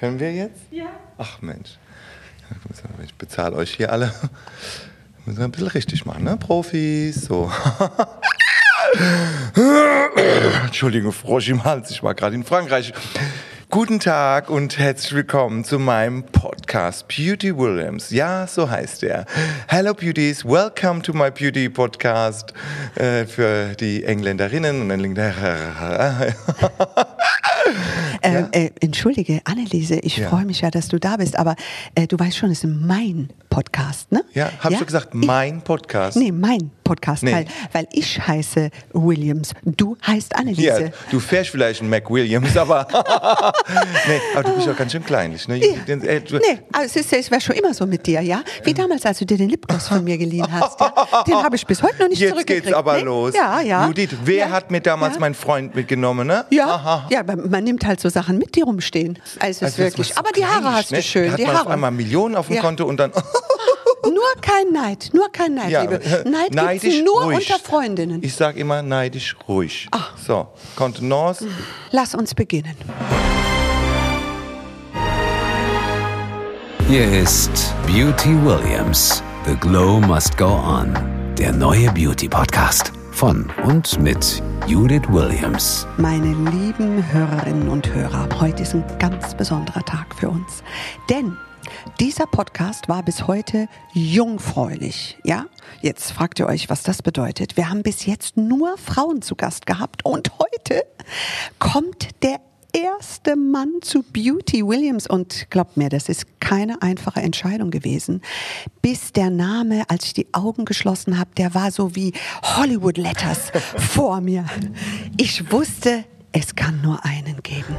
Können wir jetzt? Ja. Ach Mensch. Ich bezahle euch hier alle. Müssen wir ein bisschen richtig machen, ne? Profis, so. Entschuldigung, Frosch im Hals, ich war gerade in Frankreich. Guten Tag und herzlich willkommen zu meinem Podcast Beauty Williams. Ja, so heißt er. Hello Beauties, welcome to my Beauty Podcast äh, für die Engländerinnen und Engländer. Äh, äh, entschuldige, Anneliese, ich Ja. freue mich ja, dass du da bist, aber äh, du weißt schon, es ist mein Podcast, ne? Ja, hab ich schon gesagt, mein Podcast. Nee, mein Podcast, Nee. weil, weil ich heiße Williams, du heißt Ja, Anneliese. du fährst vielleicht einen Mac Williams, aber, nee, aber du bist auch ganz schön kleinlich. Ne? Den- äh, Nee, aber es, ist, es war schon immer so mit dir, ja? Wie damals, als du dir den Lipgloss von mir geliehen hast. Ja? Den habe ich bis heute noch nicht Jetzt zurückgekriegt. geht's aber ne? los. Ja, ja. Judith, wer ja. hat mir damals ja. meinen Freund mitgenommen, ne? Ja, Aha. ja, man nimmt halt so Sachen mit, die rumstehen. Also, ist Also das wirklich. so aber die Haare hast du schön. Da hat die man auf Haare. einmal Millionen auf dem Ja. Konto und dann, Nur kein Neid, nur kein Neid, ja, Liebe. Neid neidisch gibt's nur ruhig. unter Freundinnen. Ich sag immer neidisch ruhig. So, Kontenance. Lass uns beginnen. Hier ist Beauty Williams. The Glow Must Go On. Der neue Beauty Podcast. Von und mit Judith Williams. Meine lieben Hörerinnen und Hörer, heute ist ein ganz besonderer Tag für uns. Denn dieser Podcast war bis heute jungfräulich. Ja, jetzt fragt ihr euch, was das bedeutet. Wir haben bis jetzt nur Frauen zu Gast gehabt und heute kommt der erste Mann zu Beauty Williams und glaubt mir, das ist keine einfache Entscheidung gewesen. Bis der Name, als ich die Augen geschlossen habe, der war so wie Hollywood Letters vor mir. Ich wusste, es kann nur einen geben.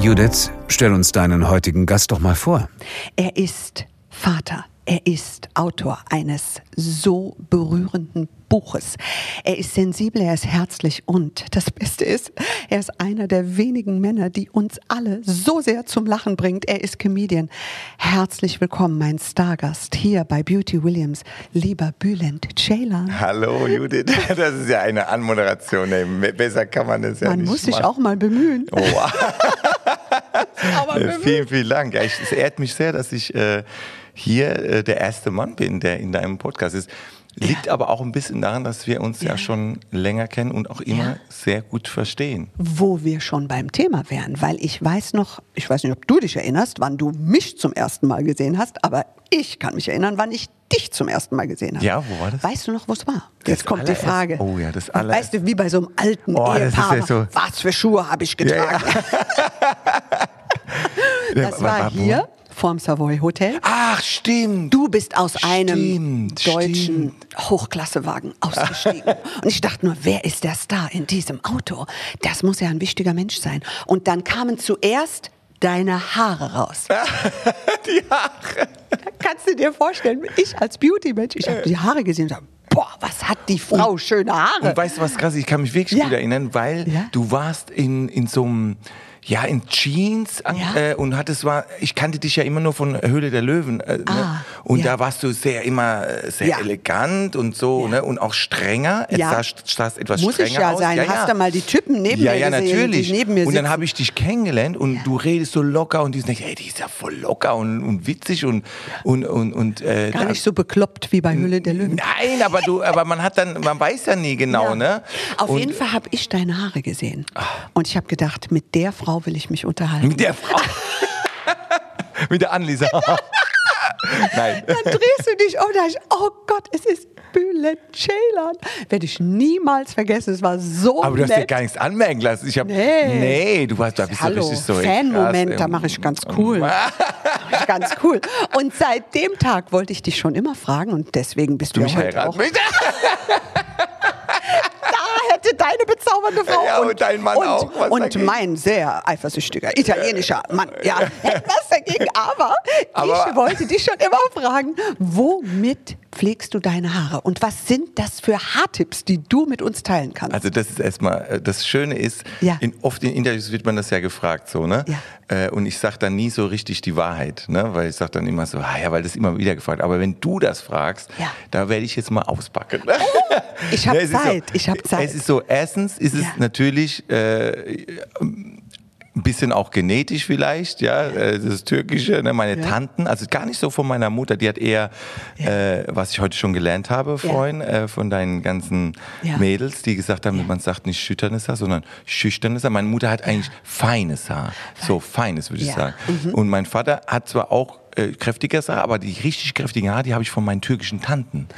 Judith, stell uns deinen heutigen Gast doch mal vor. Er ist Vater. Er ist Autor eines so berührenden Buches. Er ist sensibel, er ist herzlich und das Beste ist, er ist einer der wenigen Männer, die uns alle so sehr zum Lachen bringt. Er ist Comedian. Herzlich willkommen, mein Stargast hier bei Beauty Williams, lieber Bülent Ceylan. Hallo Judith, das ist ja eine Anmoderation. Ey. Besser kann man das ja Man nicht muss sich machen. auch mal bemühen. Oh, vielen, vielen Dank. Ja, ich, es ehrt mich sehr, dass ich äh, hier äh, der erste Mann bin, der in deinem Podcast ist. Liegt aber auch ein bisschen daran, dass wir uns ja, Ja. schon länger kennen und auch immer Ja. sehr gut verstehen. wo wir schon beim Thema wären, weil ich weiß noch, ich weiß nicht, ob du dich erinnerst, wann du mich zum ersten Mal gesehen hast, aber ich kann mich erinnern, wann ich dich zum ersten Mal gesehen habe. Ja, wo war das? Weißt du noch, wo es war? Das Jetzt kommt die Frage. Oh ja, das allererste- Weißt du, wie bei so einem alten Oh, Ehepaar. ja so- Was für Schuhe habe ich getragen? Das war hier vorm Savoy Hotel. Ach, stimmt. Du bist aus einem Stimmt, deutschen Hochklassewagen ausgestiegen. Und ich dachte nur, wer ist der Star in diesem Auto? Das muss ja ein wichtiger Mensch sein. Und dann kamen zuerst deine Haare raus. Die Haare. Kannst du dir vorstellen, ich als Beauty-Mensch, ich habe die Haare gesehen und dachte, boah, was hat die Frau schöne Haare. Und weißt du was krass? Ich kann mich wirklich Ja. gut erinnern, weil Ja. du warst in, in so einem, ja, in Jeans an, Ja. äh, und hattest war, ich kannte dich ja immer nur von Höhle der Löwen. Äh, ne? Ah, Und ja. da warst du sehr immer äh, sehr Ja. elegant und so, ne? Und auch strenger. Ja. sahst, sahst etwas Muss strenger ich ja aus. sein. Hast du mal die Typen neben mir ja, gesehen, natürlich. die neben mir und dann sitzen? habe ich dich kennengelernt und du redest so locker und die sind, ey, die ist ja voll locker und, und witzig und und und, und äh, Gar nicht so bekloppt wie bei Hülle der Löwen. Nein, aber du, aber man hat dann, man weiß ja nie genau, ne? Auf Und- jeden Fall habe ich deine Haare gesehen. Und ich habe gedacht, mit der Frau will ich mich unterhalten. Mit der Frau. Mit der Anlisa. Nein. Dann drehst du dich um und ich, oh Gott, es ist Bülent Ceylan. Werde ich niemals vergessen. Es war so Aber du hast nett. dir gar nichts anmerken lassen. Ich hab, Nee. nee, du warst, da bist Hallo, richtig so. Fan-Moment, da mache ich ganz cool. Ich ganz cool. Und seit dem Tag wollte ich dich schon immer fragen und deswegen bist du, Du mich heute heiraten auch. Hätte deine bezaubernde Frau Ja, und dein Mann und, auch was und dagegen. mein sehr eifersüchtiger italienischer Mann. Ja, was dagegen. Aber, Aber- ich wollte dich schon immer fragen, womit pflegst du deine Haare und was sind das für Haartipps, die du mit uns teilen kannst? Also das ist erstmal, äh, das Schöne ist, Ja. in, oft in Interviews wird man das ja gefragt, so, ne? Ja. Äh, und ich sage dann nie so richtig die Wahrheit, ne? Weil ich sage dann immer so, ah ja, weil das immer wieder gefragt. Aber wenn du das fragst, Ja. da werde ich jetzt mal auspacken. Ne? ich habe Ne, Zeit, so, ich habe Zeit. Es ist so, erstens ist es natürlich äh, ein bisschen auch genetisch vielleicht, ja, äh, das Türkische, ne? meine Ja. Tanten, also gar nicht so von meiner Mutter, die hat eher, äh, was ich heute schon gelernt habe vorhin, äh, von deinen ganzen Ja. Mädels, die gesagt haben, man sagt nicht schüchternes Haar, sondern schüchternes Haar. Meine Mutter hat eigentlich feines Haar, so feines würde ich Ja. sagen. Und mein Vater hat zwar auch äh, kräftiges Haar, aber die richtig kräftigen Haare, die habe ich von meinen türkischen Tanten.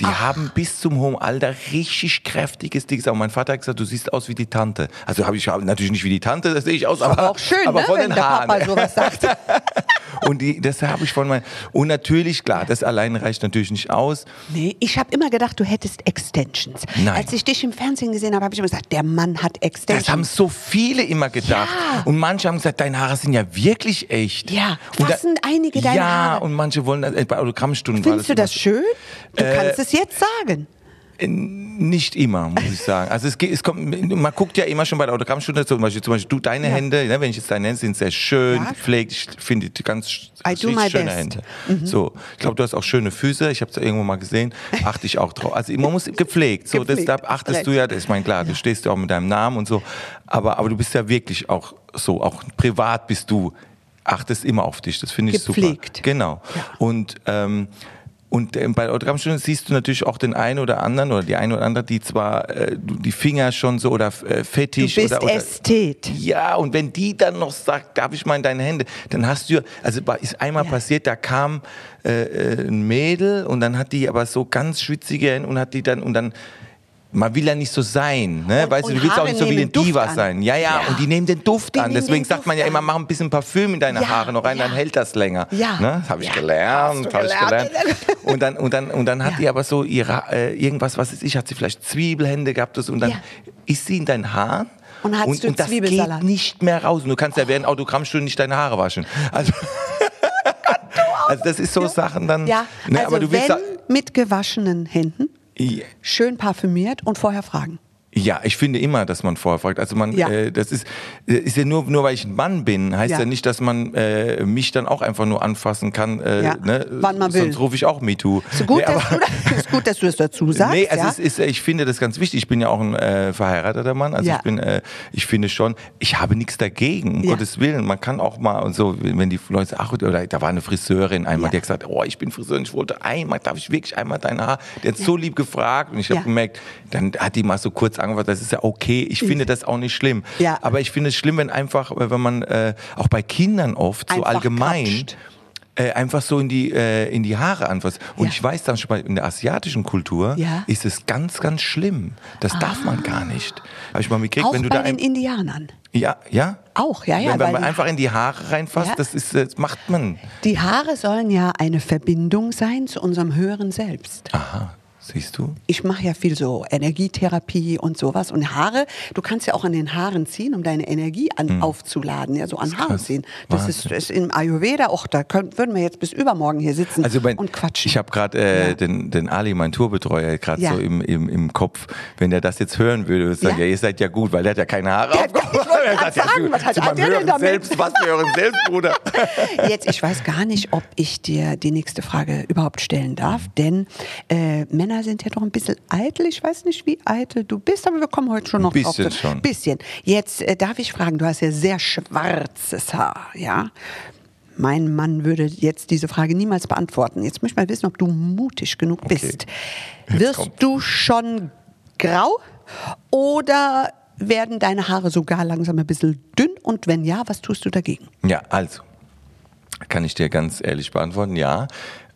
Die haben bis zum hohen Alter richtig kräftiges, Haar. Und mein Vater hat gesagt, du siehst aus wie die Tante. Also habe ich natürlich nicht wie die Tante, das sehe ich aus, aber, Aber auch schön, aber ne, von wenn den der Haaren. Papa sowas sagt. Und die, das habe ich von meinen. Und natürlich, klar, das allein reicht natürlich nicht aus. Nee, ich habe immer gedacht, du hättest Extensions. Nein. Als ich dich im Fernsehen gesehen habe, habe ich immer gesagt, der Mann hat Extensions. Das haben so viele immer gedacht. Ja. Und manche haben gesagt, deine Haare sind ja wirklich echt. Ja, Und fassen einige deine ja, Haare. und manche wollen, äh, bei Autogrammstunden Findest du das schön? Du Äh, kannst es jetzt sagen. Nicht immer, muss ich sagen. Also es, geht, es kommt, man guckt ja immer schon bei der Autogrammstunde, zum Beispiel, zum Beispiel du, deine Hände, ne, wenn ich jetzt deine Hände sind sehr schön Ja. gepflegt, ich finde die ganz my schöne best. Mhm. Hände. So, ich glaube, du hast auch schöne Füße, ich habe es irgendwo mal gesehen, achte ich auch drauf. Also man muss gepflegt, so, das, Gepflegt, da hast achtest recht. du ja, das ist mein klar, du stehst ja auch mit deinem Namen und so, aber, aber du bist ja wirklich auch so, auch privat bist du, achtest immer auf dich, das finde ich Gepflegt. super. Genau. Und ähm, und ähm, bei der Autogrammstunde siehst du natürlich auch den einen oder anderen oder die eine oder andere, die zwar äh, die Finger schon so oder äh, Du fetisch bist oder, oder Ästhet. ja, und wenn die dann noch sagt, darf ich mal in deine Hände, dann hast du, also ist einmal Ja. passiert, da kam äh, äh, ein Mädel und dann hat die aber so ganz schwitzige Hände und hat die dann, und dann, man will ja nicht so sein, ne? Und- weißt du, und du willst auch nicht so wie eine Diva an. sein. Ja, ja, Ja. und die nehmen den Duft Die an. Deswegen sagt man Duft ja immer, mach ein bisschen Parfüm in deine Ja, Haare noch rein, ja. dann hält das länger. Ja. Ne? Das habe ich gelernt, habe ich gelernt. Und dann, und dann, und dann hat die aber so ihre, äh, irgendwas, was ist ich, hat sie vielleicht Zwiebelhände gehabt und dann ist sie in deinen Haaren. Und hast und, du und das geht nicht mehr raus. Und du kannst ja während Autogrammstunden nicht deine Haare waschen. Also, also das ist so Sachen dann. Ja, ne, also aber du willst wenn mit gewaschenen Händen. Schön parfümiert und vorher fragen. Ja, ich finde immer, dass man vorher fragt. Also man, Ja. äh, das ist, äh, ist ja nur, nur weil ich ein Mann bin, heißt ja, Ja. nicht, dass man äh, mich dann auch einfach nur anfassen kann. Äh, Ja, ne? wann man will. Sonst rufe ich auch MeToo. Gut, Nee, dass ist gut, dass du es dazu sagst. Nee, also ist, ich finde das ganz wichtig. Ich bin ja auch ein äh, verheirateter Mann. Also ich bin, äh, ich finde schon, ich habe nichts dagegen, um. Gottes Willen. Man kann auch mal und so, wenn die Leute sagen, ach, oder da war eine Friseurin einmal, die hat gesagt, oh, ich bin Friseurin, ich wollte einmal, darf ich wirklich einmal dein Haar? Die hat so lieb gefragt und ich habe gemerkt, dann hat die mal so kurz angefragt, das ist ja okay. Ich finde das auch nicht schlimm. Ja. Aber ich finde es schlimm, wenn einfach, äh, wenn man äh, auch bei Kindern oft so Einfach allgemein krapscht. äh, einfach so in die, äh, in die Haare anfasst. Und Ja. ich weiß dann schon mal, in der asiatischen Kultur Ja. ist es ganz, ganz schlimm. Das darf man gar nicht. Habe ich mal mitgekriegt, wenn du bei da den Indianern. ja, ja. Auch, ja, ja. wenn, wenn man einfach in die Haare reinfasst, Ja. das ist, das macht man. Die Haare sollen ja eine Verbindung sein zu unserem höheren Selbst. Aha, siehst du? Ich mache ja viel so Energietherapie und sowas. Und Haare, du kannst ja auch an den Haaren ziehen, um deine Energie an, aufzuladen. Ja, so an Haaren Hm. ziehen. Das ist, ist im Ayurveda, auch da können, würden wir jetzt bis übermorgen hier sitzen Also mein, und quatschen. ich habe gerade äh, Ja. den, den Ali, mein Tourbetreuer, gerade Ja. so im, im, im Kopf. Wenn er das jetzt hören würde, würde ich sagen, Ja. ja. ihr seid ja gut, weil der hat ja keine Haare Der auf hat- dem Kopf. ich wollte Er sagt, sagen, was hat- hat der denn damit? Selbst, was für euren Selbst, Bruder. Jetzt, ich weiß gar nicht, ob ich dir die nächste Frage überhaupt stellen darf, denn äh, Männer sind ja doch ein bisschen eitel. Ich weiß nicht, wie eitel du bist, aber wir kommen heute schon noch Ein drauf. bisschen schon. Bisschen. Jetzt äh, darf ich fragen, du hast ja sehr schwarzes Haar, ja? Mein Mann würde jetzt diese Frage niemals beantworten. Jetzt möchte ich mal wissen, ob du mutig genug Okay. bist. Wirst du schon grau oder werden deine Haare sogar langsam ein bisschen dünn? Und wenn ja, was tust du dagegen? Ja, also, kann ich dir ganz ehrlich beantworten, ja.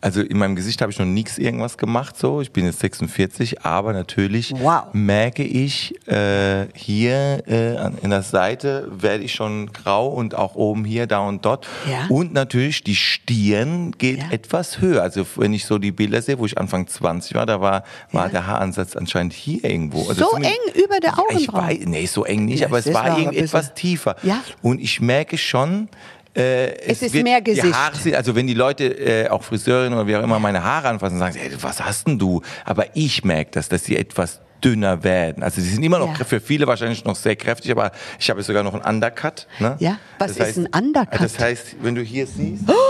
Also in meinem Gesicht habe ich noch nichts irgendwas gemacht so. Ich bin jetzt 46, aber natürlich Wow. merke ich äh, hier äh, in der Seite werde ich schon grau und auch oben hier, da und dort. Ja. Und natürlich die Stirn geht Ja. etwas höher. Also wenn ich so die Bilder sehe, wo ich Anfang 20 war, da war, war Ja. der Haaransatz anscheinend hier irgendwo. Also So eng über der ich Augenbraue? weiß, nee, so eng nicht, aber es war aber ein irgendwie bisschen- etwas tiefer. Ja. Und ich merke schon, äh, Es ist mehr Gesicht. Haare also wenn die Leute, äh, auch Friseurinnen oder wie auch immer, meine Haare anfassen, sagen sie, ey, was hast denn du? Aber ich merke das, dass sie etwas dünner werden. Also sie sind immer noch Ja. für viele wahrscheinlich noch sehr kräftig, aber ich habe sogar noch einen Undercut. Ne? Ja? Was ist ein Undercut? Das heißt, wenn du hier siehst, Ach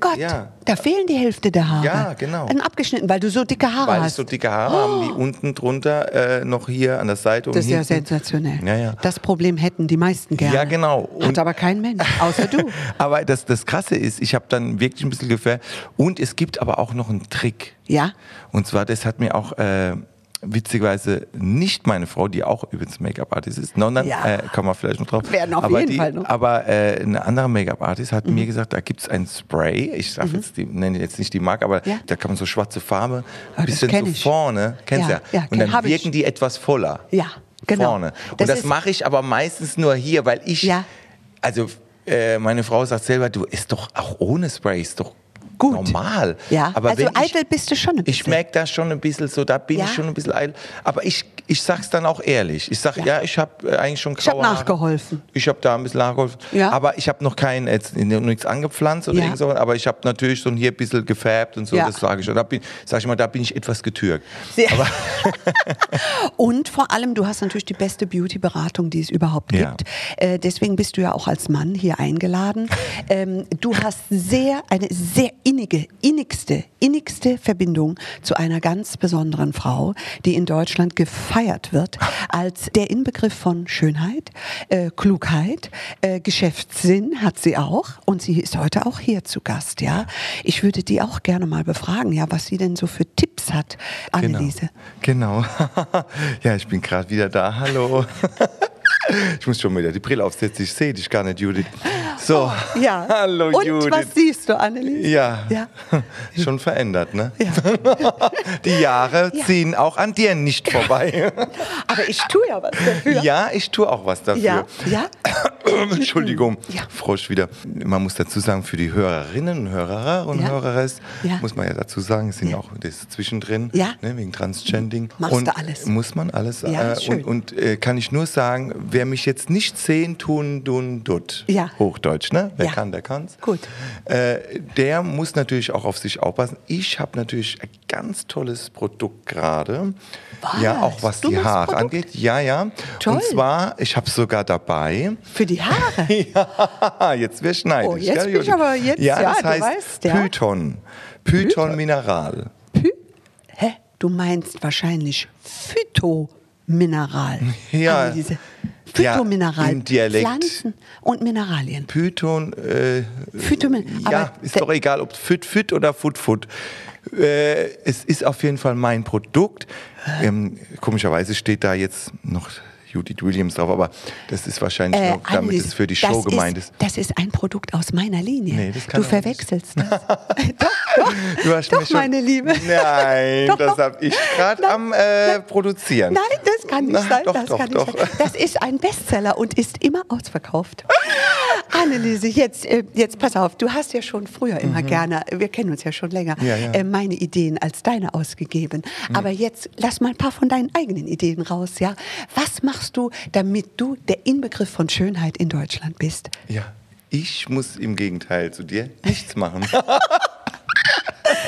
Gott, Ja. da fehlen die Hälfte der Haare. Ja, genau. Ein abgeschnitten, weil du so dicke Haare Weil ich hast. so dicke Haare haben, die unten drunter äh, noch hier an der Seite und das ist ja hinten. sensationell. Ja, ja. Das Problem hätten die meisten gerne. Ja, genau. Hat Und- aber kein Mensch, außer du. Aber das, das Krasse ist, ich habe dann wirklich ein bisschen gefährdet. Und es gibt aber auch noch einen Trick. Ja? Und zwar, das hat mir auch äh, witzigerweise nicht meine Frau, die auch übrigens Make-up-Artist ist, sondern, Ja. äh, kommen wir vielleicht noch drauf. Werden auf aber jeden die, Fall noch. Mhm. Aber äh, eine andere Make-up-Artist hat mir gesagt, da gibt es ein Spray, ich sage jetzt die, nenne jetzt nicht die Marke, aber Ja. da kann man so schwarze Farbe, ein bisschen so ich. vorne, kennst du Ja, ja, ja, und dann ich. wirken die etwas voller. Ja, genau. Vorne. Und Das das, mache ich aber meistens nur hier, weil ich, Ja. also äh, meine Frau sagt selber, du ist doch auch ohne Spray, ist doch Gut. normal. Ja, aber also ich, eitel bist du schon ein Ich bisschen. merke da schon ein bisschen so, da bin Ja. ich schon ein bisschen eitel. Aber ich, ich sag's dann auch ehrlich. Ich sag, Ja. ja, ich habe eigentlich schon Ich graue Haare. nachgeholfen. Ich habe da ein bisschen nachgeholfen. Ja. Aber ich habe noch kein, jetzt nichts angepflanzt oder Ja. irgend so, aber ich habe natürlich so hier ein bisschen gefärbt und so, das sage ich. Da bin, sag ich mal, da bin ich etwas getürkt. Sehr- Und vor allem, du hast natürlich die beste Beauty-Beratung, die es überhaupt gibt. Äh, deswegen bist du ja auch als Mann hier eingeladen. Ähm, du hast sehr, eine sehr innige, innigste, innigste Verbindung zu einer ganz besonderen Frau, die in Deutschland gefeiert wird als der Inbegriff von Schönheit, äh, Klugheit, äh, Geschäftssinn hat sie auch. Und sie ist heute auch hier zu Gast, ja. Ich würde die auch gerne mal befragen, ja, was sie denn so für Tipps hat, Anneliese. Genau. ja, ich bin gerade wieder da. Hallo. ich muss schon wieder die Brille aufsetzen. Ich sehe dich gar nicht, Judith. So. Ja. Hallo, Und Judith. was siehst du, Anneliese? Ja. Ja. Schon verändert, ne? Ja. Die Jahre Ja. ziehen auch an dir nicht vorbei. Aber ich tue ja was dafür. ja, ich tue auch was dafür. Ja, ja. Entschuldigung, Ja. Frosch wieder. Man muss dazu sagen, für die Hörerinnen und Hörer und Ja. Höreres, muss man ja dazu sagen, es sind Ja. auch das zwischendrin, ne, wegen Transgending. Machst und du alles. Muss man alles. Ja, äh, schön. und und äh, kann ich nur sagen, wer mich jetzt nicht sehen, tun, tun, tut. Ja. Hochdeutsch, ne? Wer Ja. kann, der kann's. Gut. Äh, der muss natürlich auch auf sich aufpassen. Ich habe natürlich ein ganz tolles Produkt gerade. Ja, auch was Du die Haare Produkt? angeht. Ja, ja. Toll. Und zwar, ich habe es sogar dabei. Für die Haare. Ja, jetzt wir schneiden. Oh, jetzt bin ich aber jetzt- ja, das du heißt weißt, ja. Python. Python Mineral. Py Hä? Du meinst wahrscheinlich Phytomineral. Ja. Anneliese. Ja, Phytomineral. im Dialekt. Pflanzen und Mineralien. Python, äh, Phytomin ja, ist doch egal, ob Fit Fit oder Foot Foot. Äh, es ist auf jeden Fall mein Produkt. Ähm, komischerweise steht da jetzt noch Judith Williams drauf, aber das ist wahrscheinlich Äh, nur, damit Anneliese, es für die Show gemeint ist. ist. Das ist ein Produkt aus meiner Linie. Nee, das kann du auch nicht. verwechselst das. doch, Du hast doch schon, meine Liebe. Nein, Doch, das habe ich gerade am äh, Produzieren. Nein, das kann nicht sein. doch, das doch, kann nicht sein. Das ist ein Bestseller und ist immer ausverkauft. Anneliese, jetzt, äh, jetzt pass auf, du hast ja schon früher immer gerne, wir kennen uns ja schon länger, Mhm. Ja, ja. Äh, meine Ideen als deine ausgegeben. Aber jetzt lass mal ein paar von deinen eigenen Ideen raus, ja? Was machst du, damit du der Inbegriff von Schönheit in Deutschland bist? Ja, ich muss im Gegenteil zu dir nichts machen.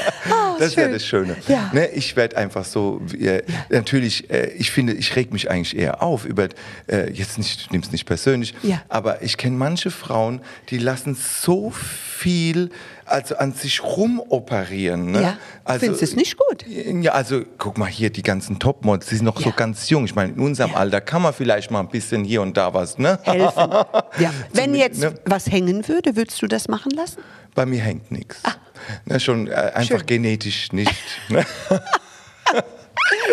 das Oh, schön. das Schöne. Ja. Ne, ich werde einfach so, äh, natürlich, äh, ich finde, ich reg mich eigentlich eher auf über, äh, jetzt nicht, nimm's nicht persönlich, Ja. aber ich kenne manche Frauen, die lassen so viel also an sich rumoperieren. Ne? Ja. Also, Findest du es nicht gut? Ja, also guck mal hier, die ganzen Topmods, die sind noch so Ja. ganz jung. Ich meine, in unserem Ja. Alter kann man vielleicht mal ein bisschen hier und da was, ne? Helfen. Ja. Wenn jetzt ne? was hängen würde, würdest du das machen lassen? Bei mir hängt nichts. Ne, schon äh, einfach Ah. Schön. genetisch nicht. Ne? Das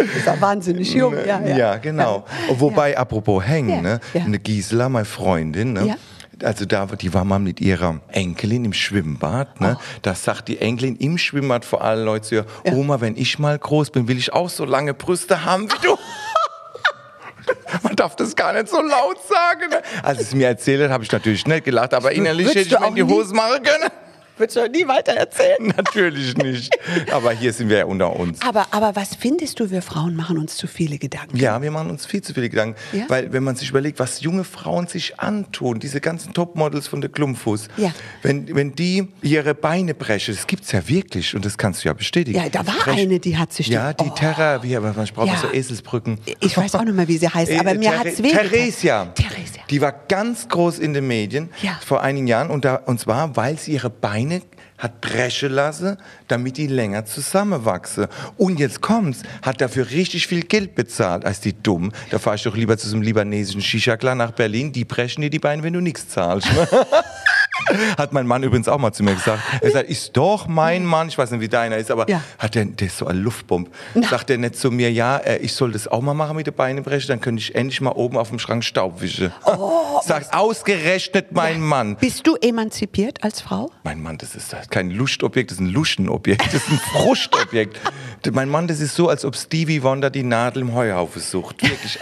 ist ja wahnsinnig jung. Ja, ja. genau. Wobei, apropos hängen, Ja, ne? ja. eine Gisela, meine Freundin, ne? Ja. Also da, die war mal mit ihrer Enkelin im Schwimmbad. Ne? Oh. Da sagt die Enkelin im Schwimmbad vor allen Leuten zu ihr, Oma, wenn ich mal groß bin, will ich auch so lange Brüste haben wie du. Man darf das gar nicht so laut sagen. Ne? Als es mir erzählt hat, habe ich natürlich nicht gelacht, aber innerlich Würdest hätte ich mir in die Hose machen können. Würdest du nie weiter erzählen? Natürlich nicht. Aber hier sind wir ja unter uns. Aber, aber was findest du, wir Frauen machen uns zu viele Gedanken? Ja, wir machen uns viel zu viele Gedanken. Ja? Weil, wenn man sich überlegt, was junge Frauen sich antun, diese ganzen Topmodels von der Klumpfuß, Ja. wenn, wenn die ihre Beine brechen, das gibt's ja wirklich und das kannst du ja bestätigen. Ja, da war Brech- eine, die hat sich Ja, die- Oh. Terra, wie, was braucht man Ja. so Eselsbrücken. Ich weiß auch nicht mehr, wie sie heißt, Äh, aber mir Ther- hat's weh. Theresia. Theresia. Die war ganz groß in den Medien Ja. vor einigen Jahren und, da, und zwar, weil sie ihre Beine hat brechen lassen, damit die länger zusammenwachsen. Und jetzt kommt's, hat dafür richtig viel Geld bezahlt. Als die dumm, da fahr ich doch lieber zu so einem libanesischen Shisha-Klar nach Berlin, die brechen dir die Beine, wenn du nichts zahlst. Hat mein Mann übrigens auch mal zu mir gesagt. Er sagt, ist doch mein Mann, ich weiß nicht, wie deiner ist, aber Ja. hat der, der ist so ein Luftbomb. Sagt er nicht zu mir, ja, äh, ich soll das auch mal machen mit den Beinen brechen, dann könnte ich endlich mal oben auf dem Schrank Staub wischen. Sagt ausgerechnet mein Mann. Bist du emanzipiert als Frau? Mein Mann, das ist kein Lustobjekt, das ist ein Luschenobjekt, das ist ein Frustobjekt. mein Mann, das ist so, als ob Stevie Wonder die Nadel im Heuhaufen sucht. Wirklich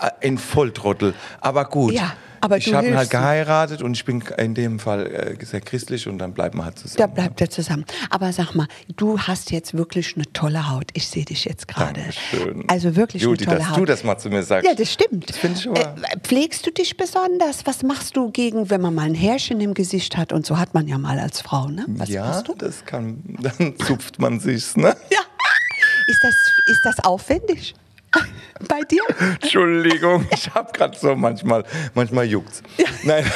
äh, ein Volltrottel. Aber gut. Ja, aber ich habe ihn halt geheiratet und ich bin in dem Fall äh, sehr christlich und dann bleiben wir halt zusammen. Da bleibt er zusammen. Aber sag mal, du hast jetzt wirklich eine tolle Haut. Ich sehe dich jetzt gerade. Also wirklich Judy, eine tolle dass Haut. du das mal zu mir sagst. Ja, das stimmt. Das finde ich aber. Äh, pflegst du dich besonders? Was machst du gegen, wenn man mal ein Härchen im Gesicht hat? Und so hat man ja mal als Frau, ne? Was ja, machst du? das kann, dann zupft man sich's, ne? Ja. Ist das, ist das aufwendig? Bei dir? Entschuldigung, ich habe gerade so manchmal, manchmal juckt's. Nein.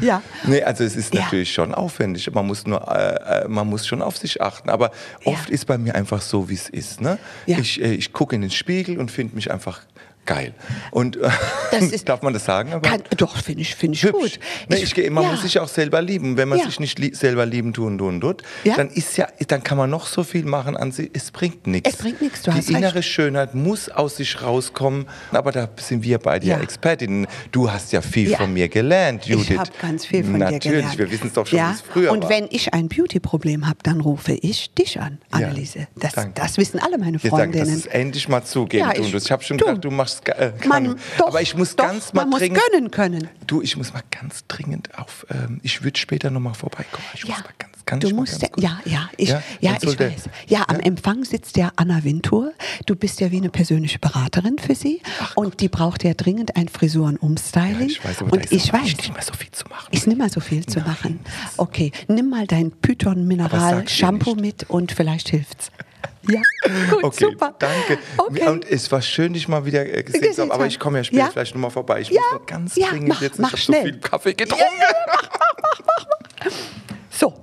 Ja. Nee, also es ist Ja. natürlich schon aufwendig. Man muss nur, äh, äh, man muss schon auf sich achten. Aber oft Ja. ist bei mir einfach so, wie es ist. Ne? Ja. Ich, äh, ich gucke in den Spiegel und finde mich einfach geil. Und äh, ist- darf man das sagen? Aber Kann, doch, finde ich, finde ich hübsch. gut. Ne, ich, gehe- man ja. muss sich auch selber lieben. Wenn man Ja. sich nicht lie selber lieben tun, tun, tut, Ja. dann ist ja, dann kann man noch so viel machen an sich. Es bringt nichts. Es bringt nichts, Die hast innere recht. Schönheit muss aus sich rauskommen. Aber da sind wir beide ja. Expertinnen. Du hast ja viel von mir gelernt, Judith. Ich habe ganz viel von Natürlich, dir gelernt. wir wissen es doch schon, ja? wie es früher Und war. wenn ich ein Beauty-Problem habe, dann rufe ich dich an, Anneliese. Das, das wissen alle meine Jetzt sagen, dass Freundinnen. es endlich mal zugeben Ja, tun. ich- Ich habe schon du. gedacht, du machst äh, Man, doch, Aber ich muss doch, ganz mal man muss dringend. gönnen können. Du, ich muss mal ganz dringend auf. Ähm, ich würde später noch mal vorbeikommen. Ich Ja, muss mal ganz, kann du musst ganz ja, ja, ja, ich, Ja? ja, ich weiß. Ja, am Empfang sitzt ja Anna Wintour. Du bist ja wie eine persönliche Beraterin für sie. und die braucht ja dringend ein Frisuren-Umstyling. Ja, ich weiß, aber und ist ich weiß, nicht mehr so viel zu machen. ist nicht mehr so viel zu machen. Okay, nimm mal dein Python Aber Mineral sag's ihr Shampoo nicht. mit und vielleicht hilft's. Ja, gut, Okay, super. danke. Okay. Und es war schön, dich mal wieder äh, gesehen Gesehen zu haben. Aber ich komme ja später Ja. vielleicht noch mal vorbei. Ich Ja, muss noch ganz ja, dringend mach- jetzt. mach ich habe so viel Kaffee getrunken. So.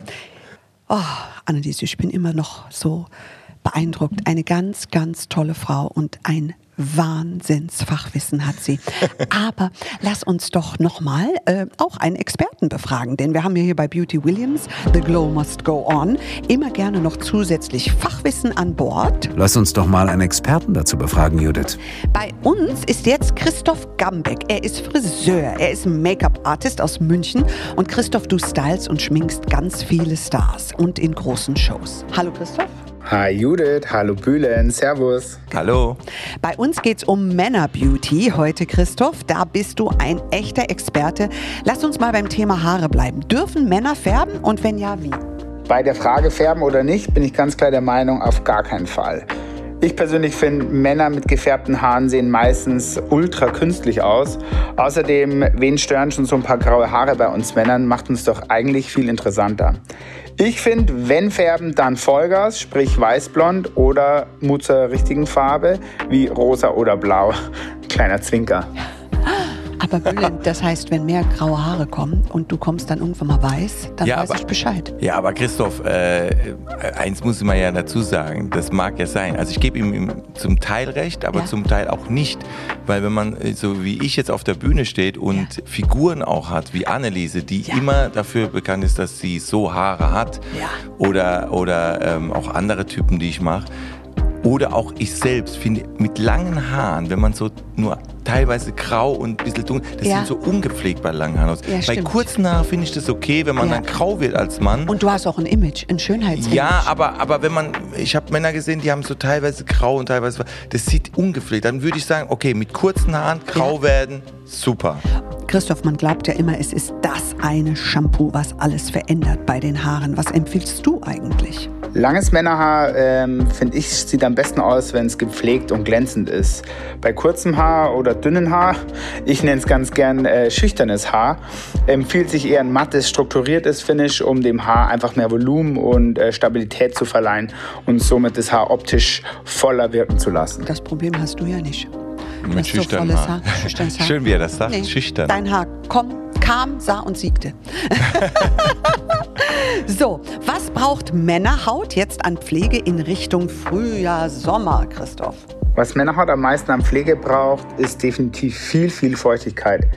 Oh, Anneliese, ich bin immer noch so beeindruckt. Eine ganz, ganz tolle Frau und ein Wahnsinnsfachwissen hat sie. Aber lass uns doch nochmal äh, auch einen Experten befragen, denn wir haben ja hier bei Beauty Williams, The Glow Must Go On, immer gerne noch zusätzlich Fachwissen an Bord. Lass uns doch mal einen Experten dazu befragen, Judith. Bei uns ist jetzt Christoph Gambeck. Er ist Friseur, er ist Make-up-Artist aus München. Und Christoph, du stylst und schminkst ganz viele Stars und in großen Shows. Hallo Christoph. Hi Judith, hallo Bühlen, Servus. Hallo. Bei uns geht's um Männerbeauty heute, Christoph. Da bist du ein echter Experte. Lass uns mal beim Thema Haare bleiben. Dürfen Männer färben und wenn ja, wie? Bei der Frage färben oder nicht, bin ich ganz klar der Meinung, auf gar keinen Fall. Ich persönlich finde, Männer mit gefärbten Haaren sehen meistens ultra künstlich aus. Außerdem, wen stören schon so ein paar graue Haare bei uns Männern, macht uns doch eigentlich viel interessanter. Ich finde, wenn färben, dann Vollgas, sprich weißblond oder Mut zur richtigen Farbe, wie rosa oder blau. Kleiner Zwinker. Aber Bülent, das heißt, wenn mehr graue Haare kommen und du kommst dann irgendwann mal weiß, dann Ja, weiß aber- ich Bescheid. Ja, aber Christoph, äh, eins muss man ja dazu sagen, das mag ja sein. Also ich gebe ihm zum Teil recht, aber Ja. zum Teil auch nicht. Weil wenn man äh, so wie ich jetzt auf der Bühne steht und Figuren auch hat, wie Anneliese, die Ja. immer dafür bekannt ist, dass sie so Haare hat, Ja. oder, oder ähm, auch andere Typen, die ich mache, oder auch ich selbst finde, mit langen Haaren, wenn man so nur teilweise grau und ein bisschen dunkel, das Ja. sieht so ungepflegt bei langen Haaren aus. Ja, bei kurzen Haaren finde ich das okay, wenn man Ja. dann grau wird als Mann. Und du hast auch ein Image, ein Schönheitsimage. Ja, aber, aber wenn man, ich habe Männer gesehen, die haben so teilweise grau und teilweise, das sieht ungepflegt. Dann würde ich sagen, okay, mit kurzen Haaren grau werden, super. Christoph, man glaubt ja immer, es ist das eine Shampoo, was alles verändert bei den Haaren. Was empfiehlst du eigentlich? Langes Männerhaar, ähm, finde ich, sieht am besten aus, wenn es gepflegt und glänzend ist. Bei kurzem Haar oder dünnem Haar, ich nenne es ganz gern äh, schüchternes Haar, empfiehlt sich eher ein mattes, strukturiertes Finish, um dem Haar einfach mehr Volumen und äh, Stabilität zu verleihen und somit das Haar optisch voller wirken zu lassen. Das Problem hast du ja nicht. Du Mit hast so. Schüchternes Haar. Schön, wie er das sagt. Nee, Schüchtern. Dein Haar komm, kam, sah und siegte. so, was braucht Männerhaut jetzt an Pflege in Richtung Frühjahr, Sommer, Christoph? Was Männerhaut am meisten an Pflege braucht, ist definitiv viel, viel Feuchtigkeit.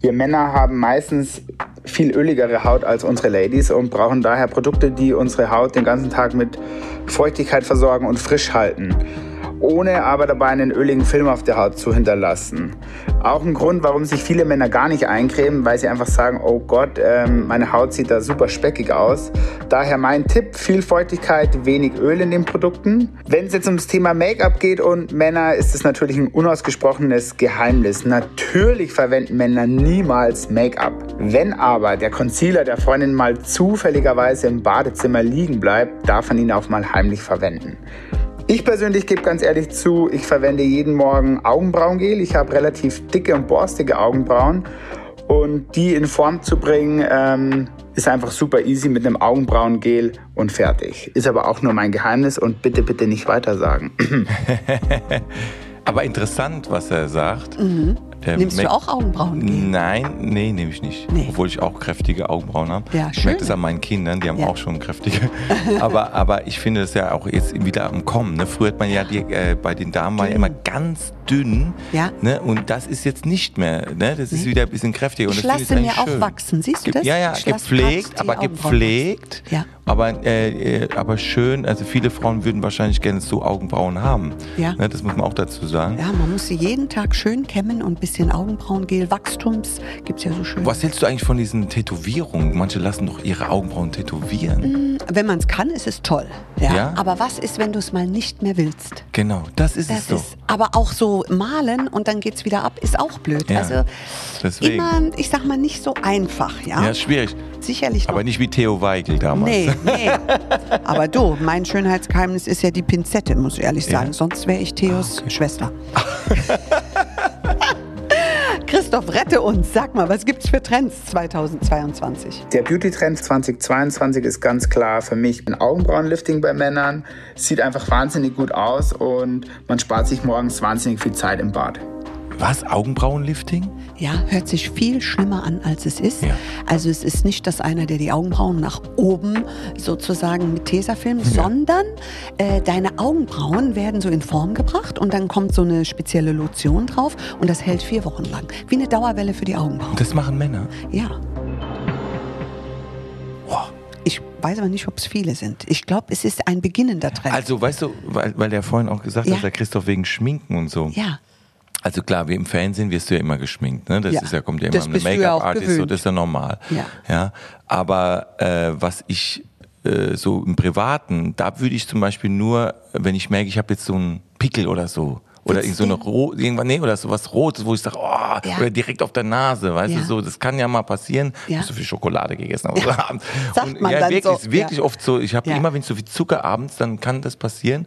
Wir Männer haben meistens viel öligere Haut als unsere Ladies und brauchen daher Produkte, die unsere Haut den ganzen Tag mit Feuchtigkeit versorgen und frisch halten, ohne aber dabei einen öligen Film auf der Haut zu hinterlassen. Auch ein Grund, warum sich viele Männer gar nicht eincremen, weil sie einfach sagen, oh Gott, ähm, meine Haut sieht da super speckig aus. Daher mein Tipp, viel Feuchtigkeit, wenig Öl in den Produkten. Wenn es jetzt ums Thema Make-up geht und Männer, ist es natürlich ein unausgesprochenes Geheimnis. Natürlich verwenden Männer niemals Make-up. Wenn aber der Concealer der Freundin mal zufälligerweise im Badezimmer liegen bleibt, darf man ihn auch mal heimlich verwenden. Ich persönlich gebe ganz ehrlich zu, ich verwende jeden Morgen Augenbrauengel. Ich habe relativ dicke und borstige Augenbrauen. Und die in Form zu bringen, ähm, ist einfach super easy mit einem Augenbrauengel und fertig. Ist aber auch nur mein Geheimnis und bitte, bitte nicht weitersagen. Aber interessant, was er sagt. Der. Nimmst du Mac- auch Augenbrauengel? Nein, nee, nehme ich nicht. Nee. Obwohl ich auch kräftige Augenbrauen habe. Ja, ich merke das an meinen Kindern, die haben Ja. auch schon kräftige. aber, aber ich finde das ja auch jetzt wieder am Kommen. Ne? Früher hat man ja die, äh, bei den Damen war ja immer ganz dünn. Ja. Ne? Und das ist jetzt nicht mehr. Ne? Das ist wieder ein bisschen kräftiger. Und Ich lasse mir auch schön. wachsen. Siehst du das? Ja, ja, gepflegt, aber gepflegt. Ja. Aber, äh, äh, aber schön, also viele Frauen würden wahrscheinlich gerne so Augenbrauen haben. Ja. Ne? Das muss man auch dazu sagen. Ja, man muss sie jeden Tag schön kämmen und ein bisschen Augenbrauengel, Wachstums, gibt's ja so schön. Was hältst du eigentlich von diesen Tätowierungen? Manche lassen doch ihre Augenbrauen tätowieren. Wenn man es kann, ist es toll. Ja? Ja? Aber was ist, wenn du es mal nicht mehr willst? Genau, das ist Das es doch. ist, aber auch so malen und dann geht's wieder ab, ist auch blöd. Ja, Also deswegen. immer, ich sag mal, nicht so einfach, ja. Ja, schwierig. Sicherlich noch. Aber nicht wie Theo Weigel damals. Nee, nee. Aber du, mein Schönheitsgeheimnis ist ja die Pinzette, muss ich ehrlich Ja. Ah, sagen. Sonst wäre ich Theos Schwester. Christoph, rette uns. Sag mal, was gibt's für Trends 2022? Der Beauty-Trend 2022 ist ganz klar für mich ein Augenbrauenlifting bei Männern. Sieht einfach wahnsinnig gut aus und man spart sich morgens wahnsinnig viel Zeit im Bad. Was? Augenbrauenlifting? Ja, hört sich viel schlimmer an, als es ist. Ja. Also es ist nicht, dass einer, der die Augenbrauen nach oben sozusagen mit Tesafilm, sondern äh, deine Augenbrauen werden so in Form gebracht und dann kommt so eine spezielle Lotion drauf und das hält vier Wochen lang. Wie eine Dauerwelle für die Augenbrauen. Das machen Männer. Ja. Boah. Ich weiß aber nicht, ob es viele sind. Ich glaube, es ist ein beginnender Trend. Also, weißt du, weil, weil der vorhin auch gesagt Ja. hat, der Christoph wegen Schminken und so. ja. Also klar, wie im Fernsehen wirst du ja immer geschminkt, ne? Das Ja. ist ja, kommt ja immer ein bist du ja auch Make-up-Artist, so, das ist ja normal. Ja. ja? Aber äh, was ich äh, so im Privaten, da würde ich zum Beispiel nur, wenn ich merke, ich habe jetzt so einen Pickel oder so. Oder so eine Ro irgendwann, nee, oder so was Rotes, wo ich sage, oh, Ja. oder direkt auf der Nase, weißt Ja. du, so, das kann ja mal passieren. Ja. Ich so viel Schokolade gegessen habe so abends. Sagt Und man ja, dann wirklich, so. ist wirklich Ja. oft so, ich habe Ja. Mhm. immer, wenn ich so viel Zucker abends, dann kann das passieren.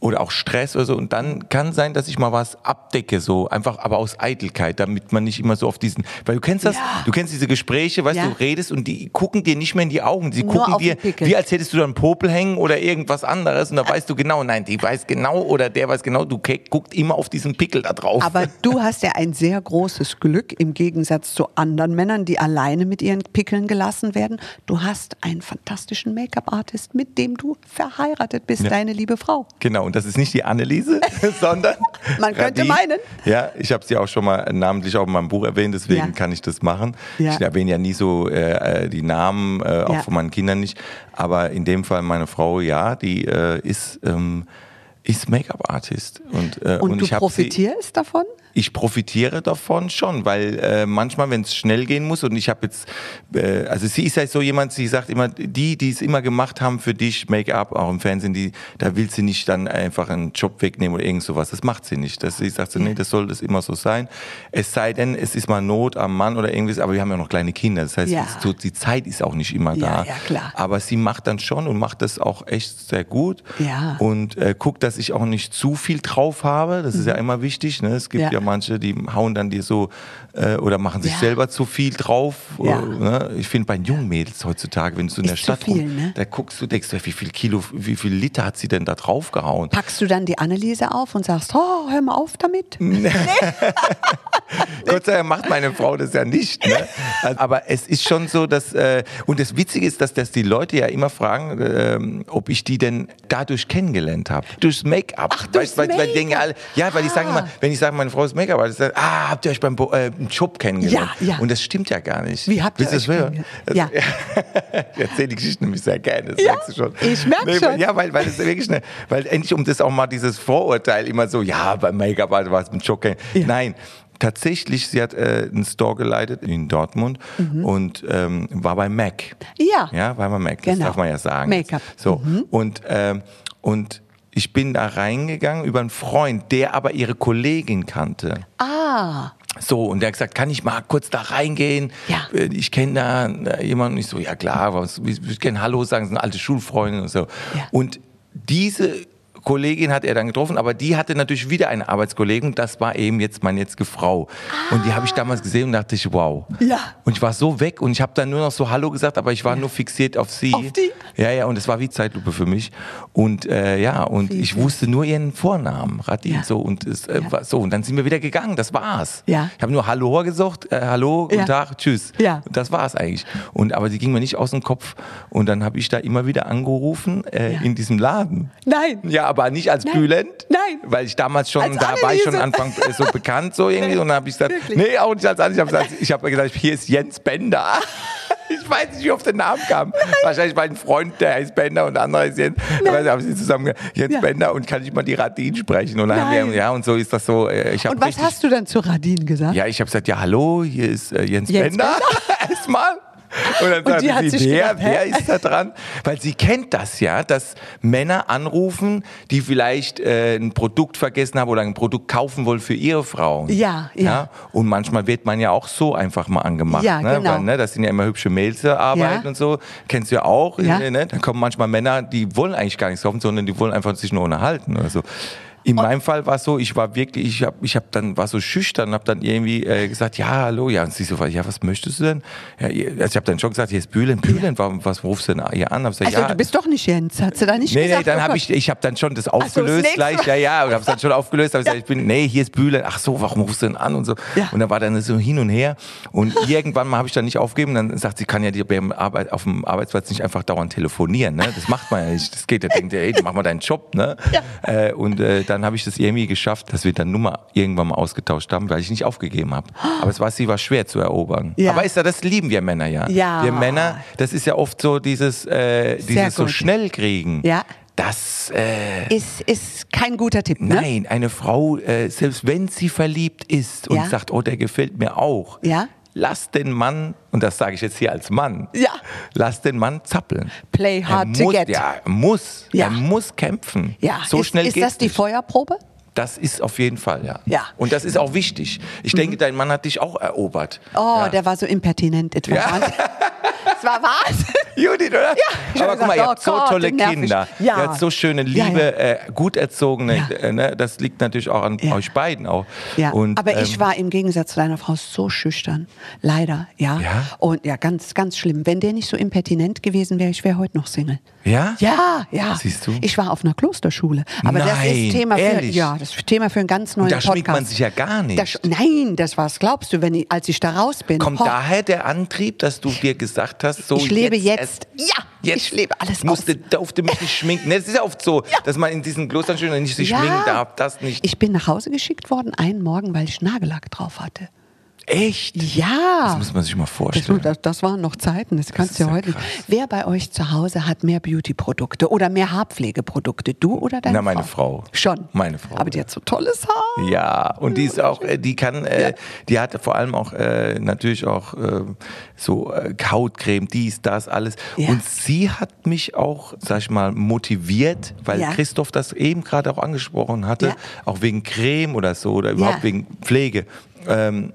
Oder auch Stress oder so. Und dann kann sein, dass ich mal was abdecke, so einfach, aber aus Eitelkeit, damit man nicht immer so auf diesen, weil du kennst das, Ja. du kennst diese Gespräche, weißt Ja. du, redest und die gucken dir nicht mehr in die Augen. Sie gucken dir, wie als hättest du da einen Popel hängen oder irgendwas anderes. Und da weißt du genau, nein, die weiß genau oder der weiß genau, du ke- immer auf diesen Pickel da drauf. Aber du hast ja ein sehr großes Glück im Gegensatz zu anderen Männern, die alleine mit ihren Pickeln gelassen werden. Du hast einen fantastischen Make-up-Artist, mit dem du verheiratet bist, Ja. deine liebe Frau. Genau, und das ist nicht die Anneliese, sondern Man könnte Radin. meinen. Ja, ich habe sie auch schon mal namentlich auch in meinem Buch erwähnt, deswegen Ja. kann ich das machen. Ja. Ich erwähne ja nie so äh, äh, die Namen, äh, auch von meinen Kindern nicht. Aber in dem Fall meine Frau, ja, die äh, ist, ähm, ist Make-up-Artist. Und, äh, Und, du ich hab profitierst davon? Ich profitiere davon schon, weil äh, manchmal, wenn es schnell gehen muss und ich habe jetzt, äh, also sie ist ja so jemand, sie sagt immer, die, die es immer gemacht haben für dich, Make-up, auch im Fernsehen, die, da will sie nicht dann einfach einen Job wegnehmen oder irgend sowas. Das macht sie nicht. Das, sie sagt so, nee, das soll das immer so sein. Es sei denn, es ist mal Not am Mann oder irgendwas, aber wir haben ja noch kleine Kinder. Das heißt, Ja. es, die Zeit ist auch nicht immer Ja, da. ja, klar. Aber sie macht dann schon und macht das auch echt sehr gut. Ja. Und äh, guckt, dass ich auch nicht zu viel drauf habe. Das ist ja immer wichtig. Ne? Es gibt Mhm. Ja. ja manche, die hauen dann dir so äh, oder machen sich Ja. selber zu viel drauf. Ja. Äh, ne? Ich finde bei jungen Mädels heutzutage, wenn du in der Stadt viel, rum, ne? da guckst du, denkst du, wie viel Kilo, wie viel Liter hat sie denn da drauf gehauen? Packst du dann die Anneliese auf und sagst, oh, hör mal auf damit? Gott sei Dank macht meine Frau das ja nicht. Ne? Also, aber es ist schon so, dass, äh, und das Witzige ist, dass, dass die Leute ja immer fragen, ähm, ob ich die denn dadurch kennengelernt habe. Durchs Make-up. Ach, durchs weil, weil, weil Make-up. alle, Ja, weil die sagen Ah. immer, wenn ich sage, meine Frau ist Make-up, dann sagen, ah, habt ihr euch beim äh, im Job kennengelernt? Ja, ja. Und das stimmt ja gar nicht. Wie habt ihr Willst euch das kennengelernt? Ja. ich erzähle die Geschichte nämlich sehr gerne, das Ja, merkst du schon. ich merk schon. Ja, weil, weil es wirklich eine, weil endlich um das auch mal dieses Vorurteil immer so, ja, beim Make-up also war es Job. kennen. Ja. Nein. Tatsächlich, sie hat äh, einen Store geleitet in Dortmund und ähm, war bei MAC. Mhm. Ja. Ja, war bei MAC, das Genau. darf man ja sagen. Make-up. So, und, ähm, und ich bin da reingegangen über einen Freund, der aber ihre Kollegin kannte. Ah, So, und der hat gesagt, kann ich mal kurz da reingehen? Ja. Äh, Ich kenne da äh, jemanden. Und ich so, ja klar, was, ich würde gerne Hallo sagen, das sind alte Schulfreundin und so. Ja. Und diese Kollegin hat er dann getroffen, aber die hatte natürlich wieder eine Arbeitskollegin, das war eben jetzt meine jetzige Frau. Und die habe ich damals gesehen und dachte ich, wow. Ja. Und ich war so weg und ich habe dann nur noch so Hallo gesagt, aber ich war nur fixiert auf sie. Auf die? Ja, ja, und es war wie Zeitlupe für mich. Und äh, ja, und Wie ich wusste nur ihren Vornamen, Radin, Ja. so und es äh, Ja. so und dann sind wir wieder gegangen. Das war's. Ja. Ich habe nur Hallo gesagt, äh, Hallo, guten Ja. Tag, tschüss. Ja. Und das war's eigentlich. Und aber sie ging mir nicht aus dem Kopf und dann habe ich da immer wieder angerufen äh, in diesem Laden. nein. Ja, aber nicht als Nein. Bülent. Nein. Weil ich damals schon, Als da war ich schon Anneliese. Anfang äh, so bekannt so irgendwie und dann habe ich gesagt, Wirklich? nee, auch nicht als Anneliese. Ich habe gesagt, ich habe gesagt, hier ist Jens Bender. Ich weiß nicht, wie auf den Namen kam. Wahrscheinlich mein Freund, der heißt Bender und der andere ist Jens. Ich weiß nicht, haben sie zusammen Jens Ja. Bender und kann ich mal die Radin sprechen? Und dann haben Nein. wir, ja, und so ist das so. äh, Ich hab Und was richtig, hast du dann zu Radin gesagt? ja, ich habe gesagt, ja, hallo, hier ist äh, Jens, Jens Bender. Erstmal. Und dann Und die sich sie, wer, gedacht, wer ist da dran? Weil sie kennt das ja, dass Männer anrufen, die vielleicht äh, ein Produkt vergessen haben oder ein Produkt kaufen wollen für ihre Frauen. Ja, ja. Und manchmal wird man ja auch so einfach mal angemacht. Ja, ne? genau. Weil, ne, das sind ja immer hübsche Mails zur Arbeit Ja. und so. Kennst du ja auch. Ja. Ne? Dann kommen manchmal Männer, die wollen eigentlich gar nichts kaufen, sondern die wollen einfach sich nur unterhalten oder so. In meinem Fall war es so, ich war wirklich, ich habe ich hab dann, war so schüchtern, habe dann irgendwie äh, gesagt, ja, hallo, ja, und sie so, ja, was möchtest du denn? Ja, also ich habe dann schon gesagt, hier ist Bühlen, Bühlen, warum, was rufst du denn hier an? Hab gesagt, Also ja, du bist doch nicht Jens, hat sie da nicht Nee, gesagt? nee, dann Oh habe ich, ich habe dann schon das aufgelöst nächste gleich, ja, ja, und habe es dann schon aufgelöst, habe gesagt, ich bin, nee, hier ist Bühlen, ach so, warum rufst du denn an und so. Und dann war dann so hin und her und irgendwann mal habe ich dann nicht aufgegeben, dann sagt sie, kann ja die beim Arbeit, auf dem Arbeitsplatz nicht einfach dauernd telefonieren, ne? Das macht man ja nicht, das geht, da denkt ihr, ey, mach mal deinen Job, ne? Ja. Äh, und äh, dann habe ich das irgendwie geschafft, dass wir dann Nummer irgendwann mal ausgetauscht haben, weil ich nicht aufgegeben habe. Aber es war, sie war schwer zu erobern. Ja. Aber ist ja, das lieben wir Männer ja. Ja. Wir Männer, das ist ja oft so dieses, äh, dieses so schnell kriegen. Ja. Das, äh, Ist, ist kein guter Tipp, ne? nein, eine Frau, äh, selbst wenn sie verliebt ist und Ja. sagt, oh, der gefällt mir auch, Ja. Lass den Mann, und das sage ich jetzt hier als Mann, Ja. lass den Mann zappeln. Play Er hard to muss, get. Ja, muss. Ja. Er muss kämpfen. Ja. So ist, schnell Ist geht's das die nicht. Feuerprobe? Das ist auf jeden Fall, ja. Ja. Mhm. Und das ist auch wichtig. Ich denke, dein Mann hat dich auch erobert. Oh, ja. der war so impertinent etwa. Ja. Das war was? Judith, oder? Ja. Aber guck mal, ihr habt so oh Gott, tolle. Kinder. Ja. Ihr habt so schöne, liebe, ja. Äh, gut erzogene. Ja. Äh, ne? Das liegt natürlich auch an Ja. euch beiden auch. Ja, Und, aber ich ähm, war im Gegensatz zu deiner Frau so schüchtern. Leider, ja. Ja? Und ja, ganz, ganz schlimm. Wenn der nicht so impertinent gewesen wäre, ich wäre heute noch Single. Ja? Ja, ja. Siehst du? Ich war auf einer Klosterschule. Aber das Nein, ist Thema für, ehrlich? ja, das ist Thema für einen ganz neuen da Podcast. schminkt man sich ja gar nicht. Das, nein, das was glaubst du, wenn ich, als ich da raus bin? Kommt Ho- daher der Antrieb, dass du dir gesagt hast, so Ich lebe jetzt. erst- Ja, jetzt ich lebe alles ich musste, durfte mich nicht schminken. Das ist ja oft so, dass man in diesen Klostern nicht sich schminken darf, das nicht. Ich bin nach Hause geschickt worden einen Morgen, weil ich Nagellack drauf hatte. Echt? Ja. Das muss man sich mal Das, vorstellen. das, das waren noch Zeiten, das kannst ist du ja ja heute krass. Wer bei euch zu Hause hat mehr Beauty-Produkte oder mehr Haarpflegeprodukte? Du oder deine Na, meine Frau? Frau. Schon. Meine Frau, Aber die ja. hat so tolles Haar. Ja, und die ist auch, äh, die kann, äh, die hat vor allem auch äh, natürlich auch äh, so äh, Hautcreme, dies, das, alles. Ja. Und sie hat mich auch, sag ich mal, motiviert, weil Ja. Christoph das eben gerade auch angesprochen hatte, Ja. auch wegen Creme oder so oder überhaupt wegen Pflege. Ähm,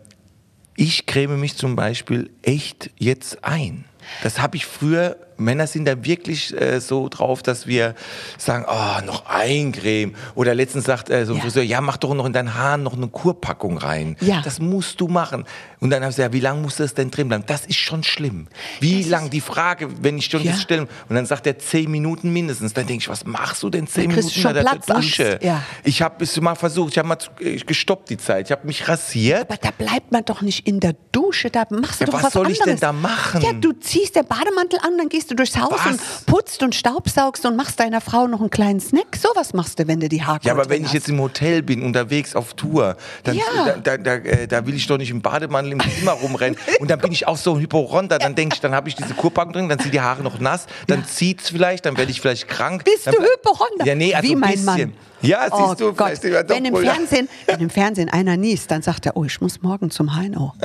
ich creme mich zum Beispiel echt jetzt ein. Das habe ich früher Männer sind da wirklich äh, so drauf, dass wir sagen, oh, noch ein Creme. Oder letztens sagt äh, so ein Ja. Friseur, ja, mach doch noch in deinen Haaren noch eine Kurpackung rein. Ja. Das musst du machen. Und dann habe ich gesagt, wie lange muss das denn drin bleiben? Das ist schon schlimm. Wie lang? Die Frage, wenn ich schon Ja. das stelle. Und dann sagt er zehn Minuten mindestens. Dann denke ich, was machst du denn zehn Minuten schon unter der. Dusche? Ja. Ich habe es mal versucht, ich habe mal äh, gestoppt die Zeit. Ich habe mich rasiert. Aber da bleibt man doch nicht in der Dusche, da machst du Ja, doch was was, soll anderes. ich denn da machen? Ja, du ziehst den Bademantel an, dann gehst du durchs Haus Was? und putzt und staubsaugst und machst deiner Frau noch einen kleinen Snack. Sowas machst du, wenn du die Haare Ja, aber wenn ich hast. jetzt im Hotel bin, unterwegs auf Tour, dann Ja. da, da, da, äh, da will ich doch nicht im Bademantel im Zimmer rumrennen. Und dann bin ich auch so ein Hypochonder. Dann denke ich, dann habe ich diese Kurpackung drin, dann sind die Haare noch nass, dann zieht's vielleicht, dann werde ich vielleicht krank. Bist dann, du Hypochonder? Ja, nee, also Wie ein mein bisschen. Mann. Ja, siehst oh du, Gott. wenn, im Fernsehen, wenn im Fernsehen einer niest, dann sagt er, oh, ich muss morgen zum Heino.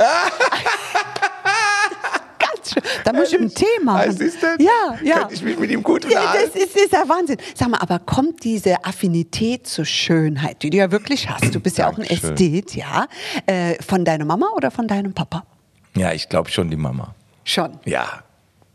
Schön. Da muss ich einen Tee machen. Ah, siehst du? Ja, ja. Könnte ich mich mit ihm gut Ja, unterhalten? das ist, ist ja Wahnsinn. Sag mal, aber kommt diese Affinität zur Schönheit, die du ja wirklich hast, du bist ja auch ein. Ästhet, ja, äh, von deiner Mama oder von deinem Papa? Ja, ich glaube schon die Mama. Schon. Ja.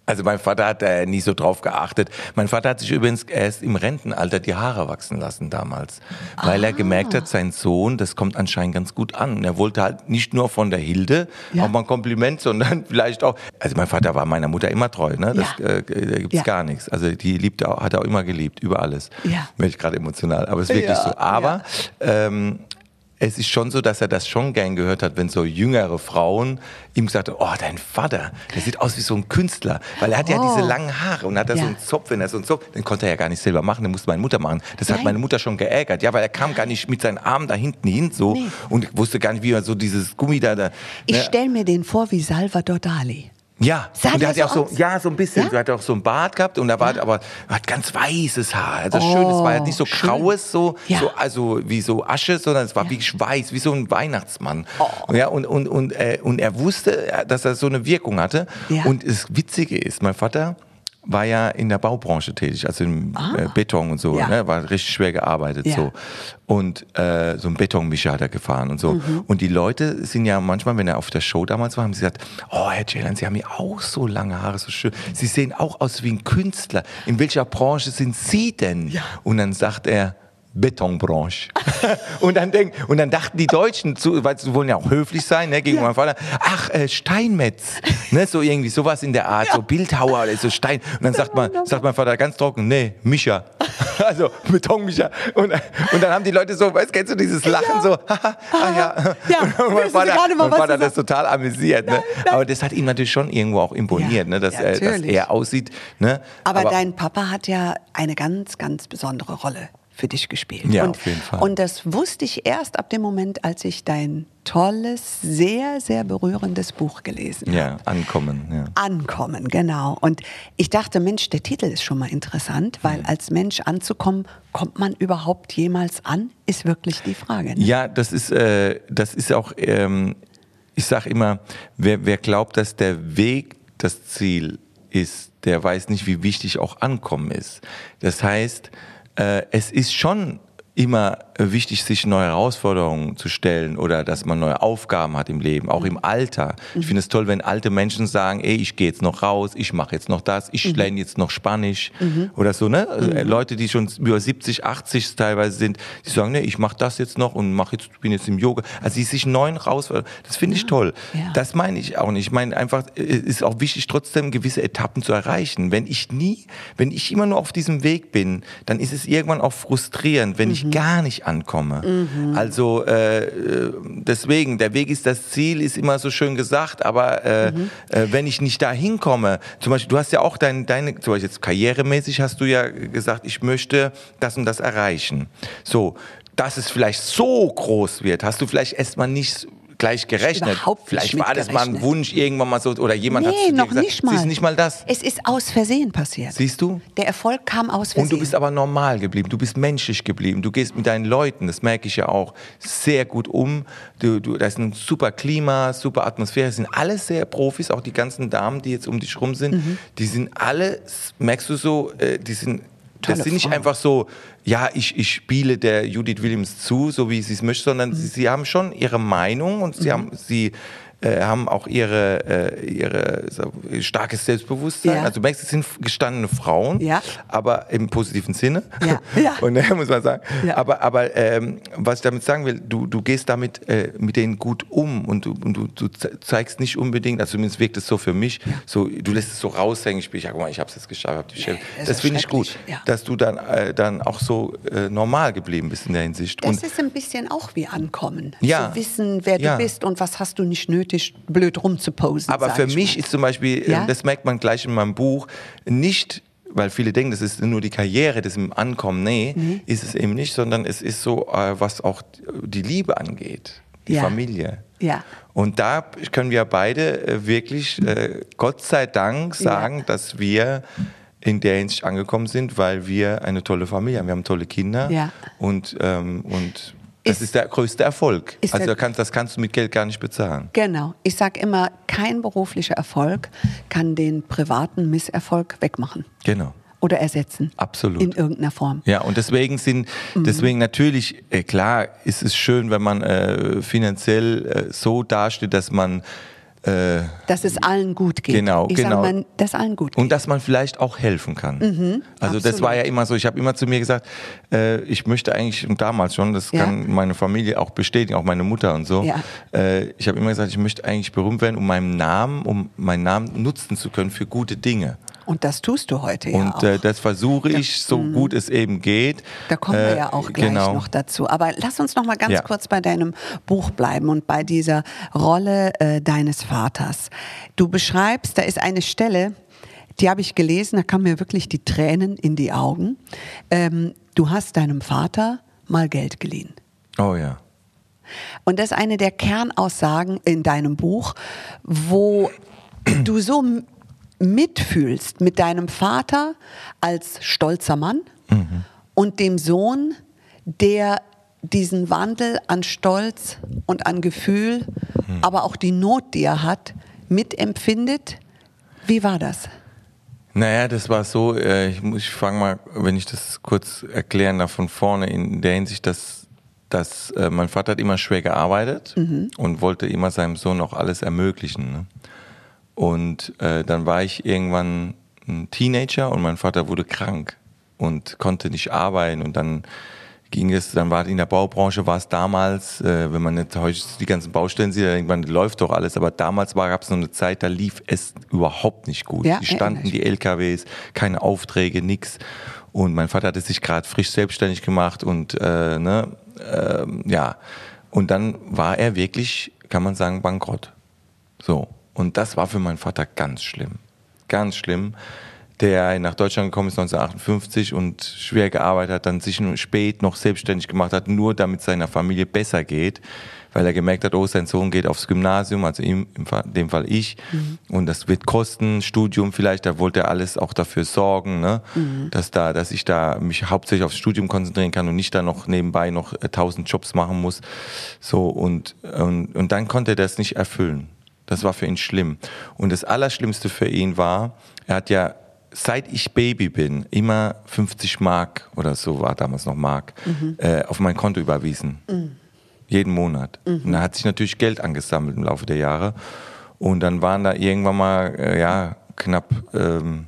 Also mein Vater hat da nie so drauf geachtet. Mein Vater hat sich übrigens erst im Rentenalter die Haare wachsen lassen damals, weil er gemerkt hat, sein Sohn, das kommt anscheinend ganz gut an. Er wollte halt nicht nur von der Hilde Ja. auch mal ein Kompliment, sondern vielleicht auch. Also mein Vater war meiner Mutter immer treu, ne? Das, Ja. äh, da gibt's Ja. gar nichts. Also die liebt auch- hat er auch immer geliebt über alles. Ja. Werde ich gerade emotional, aber es ist wirklich so. Aber ähm, es ist schon so, dass er das schon gern gehört hat, wenn so jüngere Frauen ihm gesagt haben, oh, dein Vater, der sieht aus wie so ein Künstler. Weil er hat ja Oh. diese langen Haare und hat da so Ja. einen Zopf, wenn er so einen Zopf, den konnte er ja gar nicht selber machen, den musste meine Mutter machen. Das hat Nein. meine Mutter schon geärgert. Ja, weil er kam gar nicht mit seinen Armen da hinten hin so Nee. und wusste gar nicht, wie er so dieses Gummi da, da Ich ne? stelle mir den vor wie Salvador Dali. Ja, Sah und der er hat ja so auch so, ja, so ein bisschen, Ja? so hat er auch so einen Bart gehabt und er war aber er hat ganz weißes Haar. Also Oh, schön, es war halt nicht so schön. graues, so, Ja. so also wie so Asche, sondern es war wirklich weiß, wie so ein Weihnachtsmann. Oh. Ja, und und und äh, und er wusste, dass er so eine Wirkung hatte. Ja. Und das Witzige ist, mein Vater war ja in der Baubranche tätig, also im äh, Beton und so, Ah. Ja. ne, war richtig schwer gearbeitet Ja. so. Und äh, so ein Betonmischer hat er gefahren und so. Mhm. Und die Leute sind ja manchmal, wenn er auf der Show damals war, haben sie gesagt, oh Herr Ceylan, Sie haben ja auch so lange Haare, so schön. Sie sehen auch aus wie ein Künstler. In welcher Branche sind Sie denn? Und dann sagt er, Betonbranche. und, dann denk, und dann dachten die Deutschen, zu, weil sie wollen ja auch höflich sein, ne, gegen meinen Vater, ach, äh, Steinmetz. Ne, so irgendwie sowas in der Art, so Bildhauer oder so Stein. Und dann sagt, man, sagt mein Vater ganz trocken, nee, Mischer. also Betonmischer. Und, und dann haben die Leute so, weißt kennst du dieses Lachen so, haha, ah ja. Ja, und mein Vater, mal, mein Vater das total amüsiert. Ne? Aber das hat ihm natürlich schon irgendwo auch imponiert, Ja, ne, dass, ja, er, dass er aussieht. Ne? Aber, dein Papa hat ja eine ganz, ganz besondere Rolle für dich gespielt. Ja, und, auf jeden Fall. Und das wusste ich erst ab dem Moment, als ich dein tolles, sehr, sehr berührendes Buch gelesen habe. Ja, ankommen. Ja. Ankommen, genau. Und ich dachte, Mensch, der Titel ist schon mal interessant, weil als Mensch anzukommen, kommt man überhaupt jemals an? Ist wirklich die Frage. Ne? Ja, das ist, äh, das ist auch, ähm, ich sage immer, wer, wer glaubt, dass der Weg das Ziel ist, der weiß nicht, wie wichtig auch Ankommen ist. Das heißt, äh, es ist schon immer wichtig, sich neue Herausforderungen zu stellen oder dass man neue Aufgaben hat im Leben, auch im Alter. Ich finde es toll, wenn alte Menschen sagen, ey, ich gehe jetzt noch raus, ich mache jetzt noch das, ich lerne jetzt noch Spanisch oder so, ne? Äh, Leute, die schon über 70, 80 teilweise sind, die sagen, ne, ich mache das jetzt noch und mache jetzt bin jetzt im Yoga. Also die sich neuen Herausforderungen, das finde ich toll. Ja. Das meine ich auch nicht. Ich meine einfach, es ist auch wichtig, trotzdem gewisse Etappen zu erreichen. Wenn ich nie, wenn ich immer nur auf diesem Weg bin, dann ist es irgendwann auch frustrierend, wenn ich gar nicht ankomme. Also äh, äh, deswegen, der Weg ist das Ziel, ist immer so schön gesagt, aber äh, äh, wenn ich nicht da hinkomme, zum Beispiel, du hast ja auch dein, deine, zum Beispiel jetzt karrieremäßig hast du ja gesagt, ich möchte das und das erreichen. So, dass es vielleicht so groß wird, hast du vielleicht erstmal nicht gleich gerechnet. Vielleicht war das mal ein. Wunsch irgendwann mal so oder jemand hat Nee, zu dir noch gesagt, nicht mal. siehst nicht mal das. Es ist aus Versehen passiert. Siehst du? Der Erfolg kam aus Versehen. Und du bist aber normal geblieben, du bist menschlich geblieben, du gehst mit deinen Leuten, das merke ich ja auch, sehr gut um. Du, du, da ist ein super Klima, super Atmosphäre, sind alles sehr Profis, auch die ganzen Damen, die jetzt um dich rum sind, Mhm. die sind alle, merkst du so, äh, die sind, Tolle das sind nicht Frauen. einfach so, ja, ich, ich spiele der Judith Williams zu, so wie sie es möchte, sondern Mhm. sie, sie haben schon ihre Meinung und sie haben, sie, äh, haben auch ihre, äh, ihre so, starkes Selbstbewusstsein. Ja. Also du merkst, es sind gestandene Frauen, Ja. aber im positiven Sinne. Ja. Ja. Und daher muss man sagen. Ja. Aber, aber ähm, was ich damit sagen will, du, du gehst damit äh, mit denen gut um und du, und du, du ze- zeigst nicht unbedingt, also zumindest wirkt es so für mich, so, du lässt es so raushängen, ich bin, ja, guck mal, ich habe es jetzt geschafft, hab die Chef. das finde ich gut, dass du dann, äh, dann auch so äh, normal geblieben bist in der Hinsicht. Das und ist ein bisschen auch wie Ankommen. Zu wissen, wer du bist und was hast du nicht nötig, blöd rumzuposen. Aber für ich mich mal. ist zum Beispiel, äh, Ja? das merkt man gleich in meinem Buch, nicht, weil viele denken, das ist nur die Karriere, das im Ankommen. Nee, Mhm. ist es eben nicht, sondern es ist so, äh, was auch die Liebe angeht, die Ja. Familie. Ja. Und da können wir beide äh, wirklich, äh, Gott sei Dank, sagen, dass wir in der Hinsicht angekommen sind, weil wir eine tolle Familie haben. Wir haben tolle Kinder Ja. und, ähm, und das Ist- ist, der größte Erfolg. Also der- da kannst, das kannst du mit Geld gar nicht bezahlen. Genau. Ich sage immer, kein beruflicher Erfolg kann den privaten Misserfolg wegmachen Genau. oder ersetzen. Absolut. In irgendeiner Form. Ja, und deswegen sind, Mhm. deswegen natürlich, äh, klar ist es schön, wenn man äh, finanziell äh, so dasteht, dass man äh, Dass es allen gut geht. Genau, ich genau. Sag mal, dass allen gut geht. und dass man vielleicht auch helfen kann. also das absolut. war ja immer so, ich habe immer zu mir gesagt, äh, ich möchte eigentlich, und damals schon, das Ja. kann meine Familie auch bestätigen, auch meine Mutter und so, Ja. äh, ich habe immer gesagt, ich möchte eigentlich berühmt werden, um meinen Namen, um meinen Namen nutzen zu können für gute Dinge. Und das tust du heute ja Und äh, das versuche ich, so gut es eben geht. Da kommen wir Äh, ja auch gleich genau. noch dazu. Aber lass uns noch mal ganz Ja. kurz bei deinem Buch bleiben und bei dieser Rolle äh, deines Vaters. Du beschreibst, da ist eine Stelle, die habe ich gelesen, da kamen mir wirklich die Tränen in die Augen. Ähm, du hast deinem Vater mal Geld geliehen. Oh ja. Und das ist eine der Kernaussagen in deinem Buch, wo du so mitfühlst mit deinem Vater als stolzer Mann und dem Sohn, der diesen Wandel an Stolz und an Gefühl, aber auch die Not, die er hat, mitempfindet. Wie war das? Naja, das war so, äh, ich, muss- ich fange mal, wenn ich das kurz erklären darf, von vorne in der Hinsicht, dass, dass äh, mein Vater hat immer schwer gearbeitet und wollte immer seinem Sohn auch alles ermöglichen. Ne? Und äh, dann war ich irgendwann ein Teenager und mein Vater wurde krank und konnte nicht arbeiten und dann ging es, dann war in der Baubranche war es damals, äh, wenn man nicht heute die ganzen Baustellen sieht, dann denkt man, läuft doch alles, aber damals gab es noch eine Zeit, da lief es überhaupt nicht gut. Ja, die standen die LKWs, keine Aufträge, nix. Und mein Vater hatte sich gerade frisch selbstständig gemacht und äh, ne, ähm, ja, und dann war er wirklich, kann man sagen, bankrott. So. Und das war für meinen Vater ganz schlimm. Ganz schlimm. Der nach Deutschland gekommen ist 1958 und schwer gearbeitet hat, dann sich nur spät noch selbstständig gemacht hat, nur damit seiner Familie besser geht, weil er gemerkt hat, oh, sein Sohn geht aufs Gymnasium, also ihm, in dem Fall ich, und das wird kosten, Studium vielleicht, da wollte er alles auch dafür sorgen, ne, dass da, dass ich da mich hauptsächlich aufs Studium konzentrieren kann und nicht da noch nebenbei noch äh, tausend Jobs machen muss, so und, und, und dann konnte er das nicht erfüllen. Das war für ihn schlimm. Und das Allerschlimmste für ihn war, er hat ja, seit ich Baby bin, immer 50 Mark oder so war damals noch Mark, äh, auf mein Konto überwiesen. Jeden Monat. Und da hat sich natürlich Geld angesammelt im Laufe der Jahre. Und dann waren da irgendwann mal, äh, ja, knapp ähm,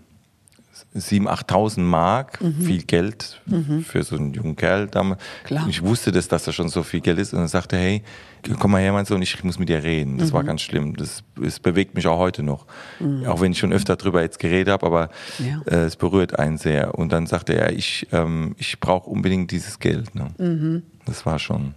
7.000, 8.000 Mark, viel Geld für so einen jungen Kerl damals. Klar. Ich wusste das, dass das schon so viel Geld ist und dann sagte, hey, komm mal her, mein Sohn, ich muss mit dir reden. Das war ganz schlimm. Das, das bewegt mich auch heute noch. Auch wenn ich schon öfter drüber jetzt geredet habe, aber Ja. äh, es berührt einen sehr. Und dann sagte er, ich, ähm, ich brauche unbedingt dieses Geld. Ne? Das war schon.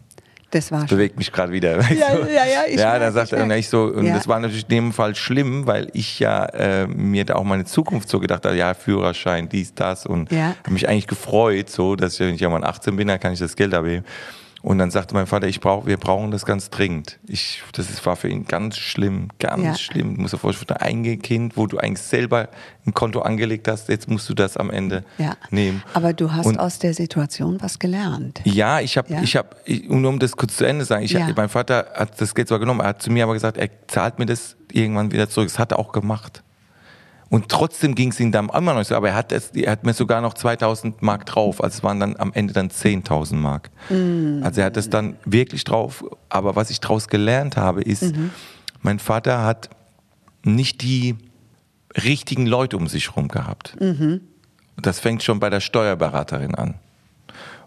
Das war schon. Bewegt mich gerade wieder. weißt Ja, du? ja, ja, ich ja, ich sagte er, ich so, und Ja. das war natürlich in dem Fall schlimm, weil ich ja äh, mir da auch meine Zukunft so gedacht habe, ja, Führerschein, dies, das und Ja. habe mich eigentlich gefreut, so, dass ich, wenn ich ja mal 18 bin, dann kann ich das Geld abheben. Und dann sagte mein Vater, ich brauch, wir brauchen das ganz dringend. Ich, das ist, war für ihn ganz schlimm, ganz Ja. schlimm. Du musst dir vorstellen, ein Kind, wo du eigentlich selber ein Konto angelegt hast, jetzt musst du das am Ende Ja. nehmen. Aber du hast Und- aus der Situation was gelernt. ja, ich habe, Ja? ich habe, um das kurz zu Ende zu sagen, ich, Ja. mein Vater hat das Geld zwar genommen, er hat zu mir aber gesagt, er zahlt mir das irgendwann wieder zurück. Das hat er auch gemacht. Und trotzdem ging es ihm dann immer noch so, aber er hat, es, er hat mir sogar noch 2000 Mark drauf, also es waren dann am Ende dann 10.000 Mark. Also er hat das dann wirklich drauf, aber was ich daraus gelernt habe, ist, mein Vater hat nicht die richtigen Leute um sich herum gehabt. Das fängt schon bei der Steuerberaterin an.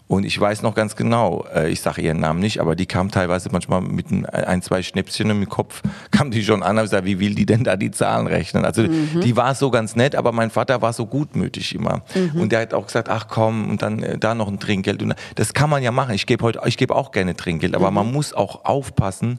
Und ich weiß noch ganz genau, äh, ich sage ihren Namen nicht, aber die kam teilweise manchmal mit ein, ein zwei Schnäpschen im Kopf, kam die schon an und gesagt, wie will die denn da die Zahlen rechnen? Also die war so ganz nett, aber mein Vater war so gutmütig immer. Und der hat auch gesagt, ach komm, und dann äh, da noch ein Trinkgeld. Und das kann man ja machen. Ich gebe heute, ich gebe auch gerne Trinkgeld, aber man muss auch aufpassen,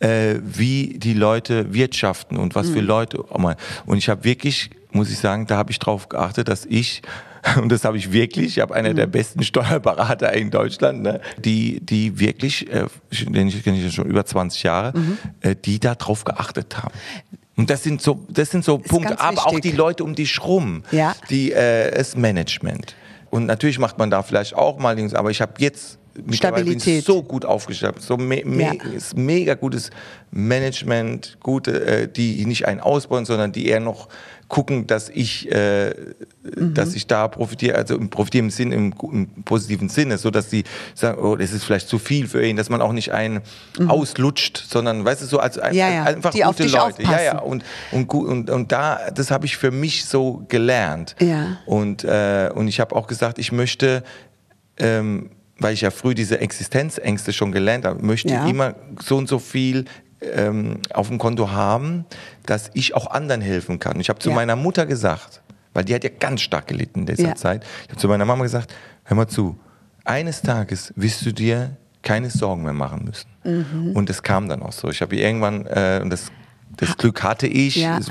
äh, wie die Leute wirtschaften und was für Leute. Und ich habe wirklich, muss ich sagen, da habe ich drauf geachtet, dass ich und das habe ich wirklich, ich habe einer der besten Steuerberater in Deutschland, ne, die, die wirklich, äh, den ich kenne ich schon über 20 Jahre, äh, die da drauf geachtet haben. Und das sind so, das sind so Punkte, aber auch wichtig. die Leute um dich rum, Ja. die, äh, das Management. Und natürlich macht man da vielleicht auch mal Dings, aber ich habe jetzt Stabilität. so gut aufgestellt, so me me Ja. mega gutes Management, gute, äh, die nicht einen ausbauen, sondern die eher noch gucken, dass ich, äh, Mhm. dass ich da profitiere, also im profitieren im Sinn, im, im positiven Sinne, so dass die sagen, oh, das ist vielleicht zu viel für ihn, dass man auch nicht einen auslutscht, sondern, weißt du, so als, als Mhm. Ja, ja, einfach die auf gute dich Leute. Ja, ja, aufpassen. und, und, und, und da, das habe ich für mich so gelernt. Ja. Und, äh, und ich habe auch gesagt, ich möchte, ähm, weil ich ja früh diese Existenzängste schon gelernt habe, möchte Ja. immer so und so viel ähm, auf dem Konto haben, dass ich auch anderen helfen kann. Ich habe zu Ja. meiner Mutter gesagt, weil die hat ja ganz stark gelitten in dieser Ja. Zeit. Ich habe zu meiner Mama gesagt, hör mal zu, eines Tages wirst du dir keine Sorgen mehr machen müssen. Mhm. Und das kam dann auch so. Ich habe irgendwann, äh, und das, das Glück hatte ich, Ja. es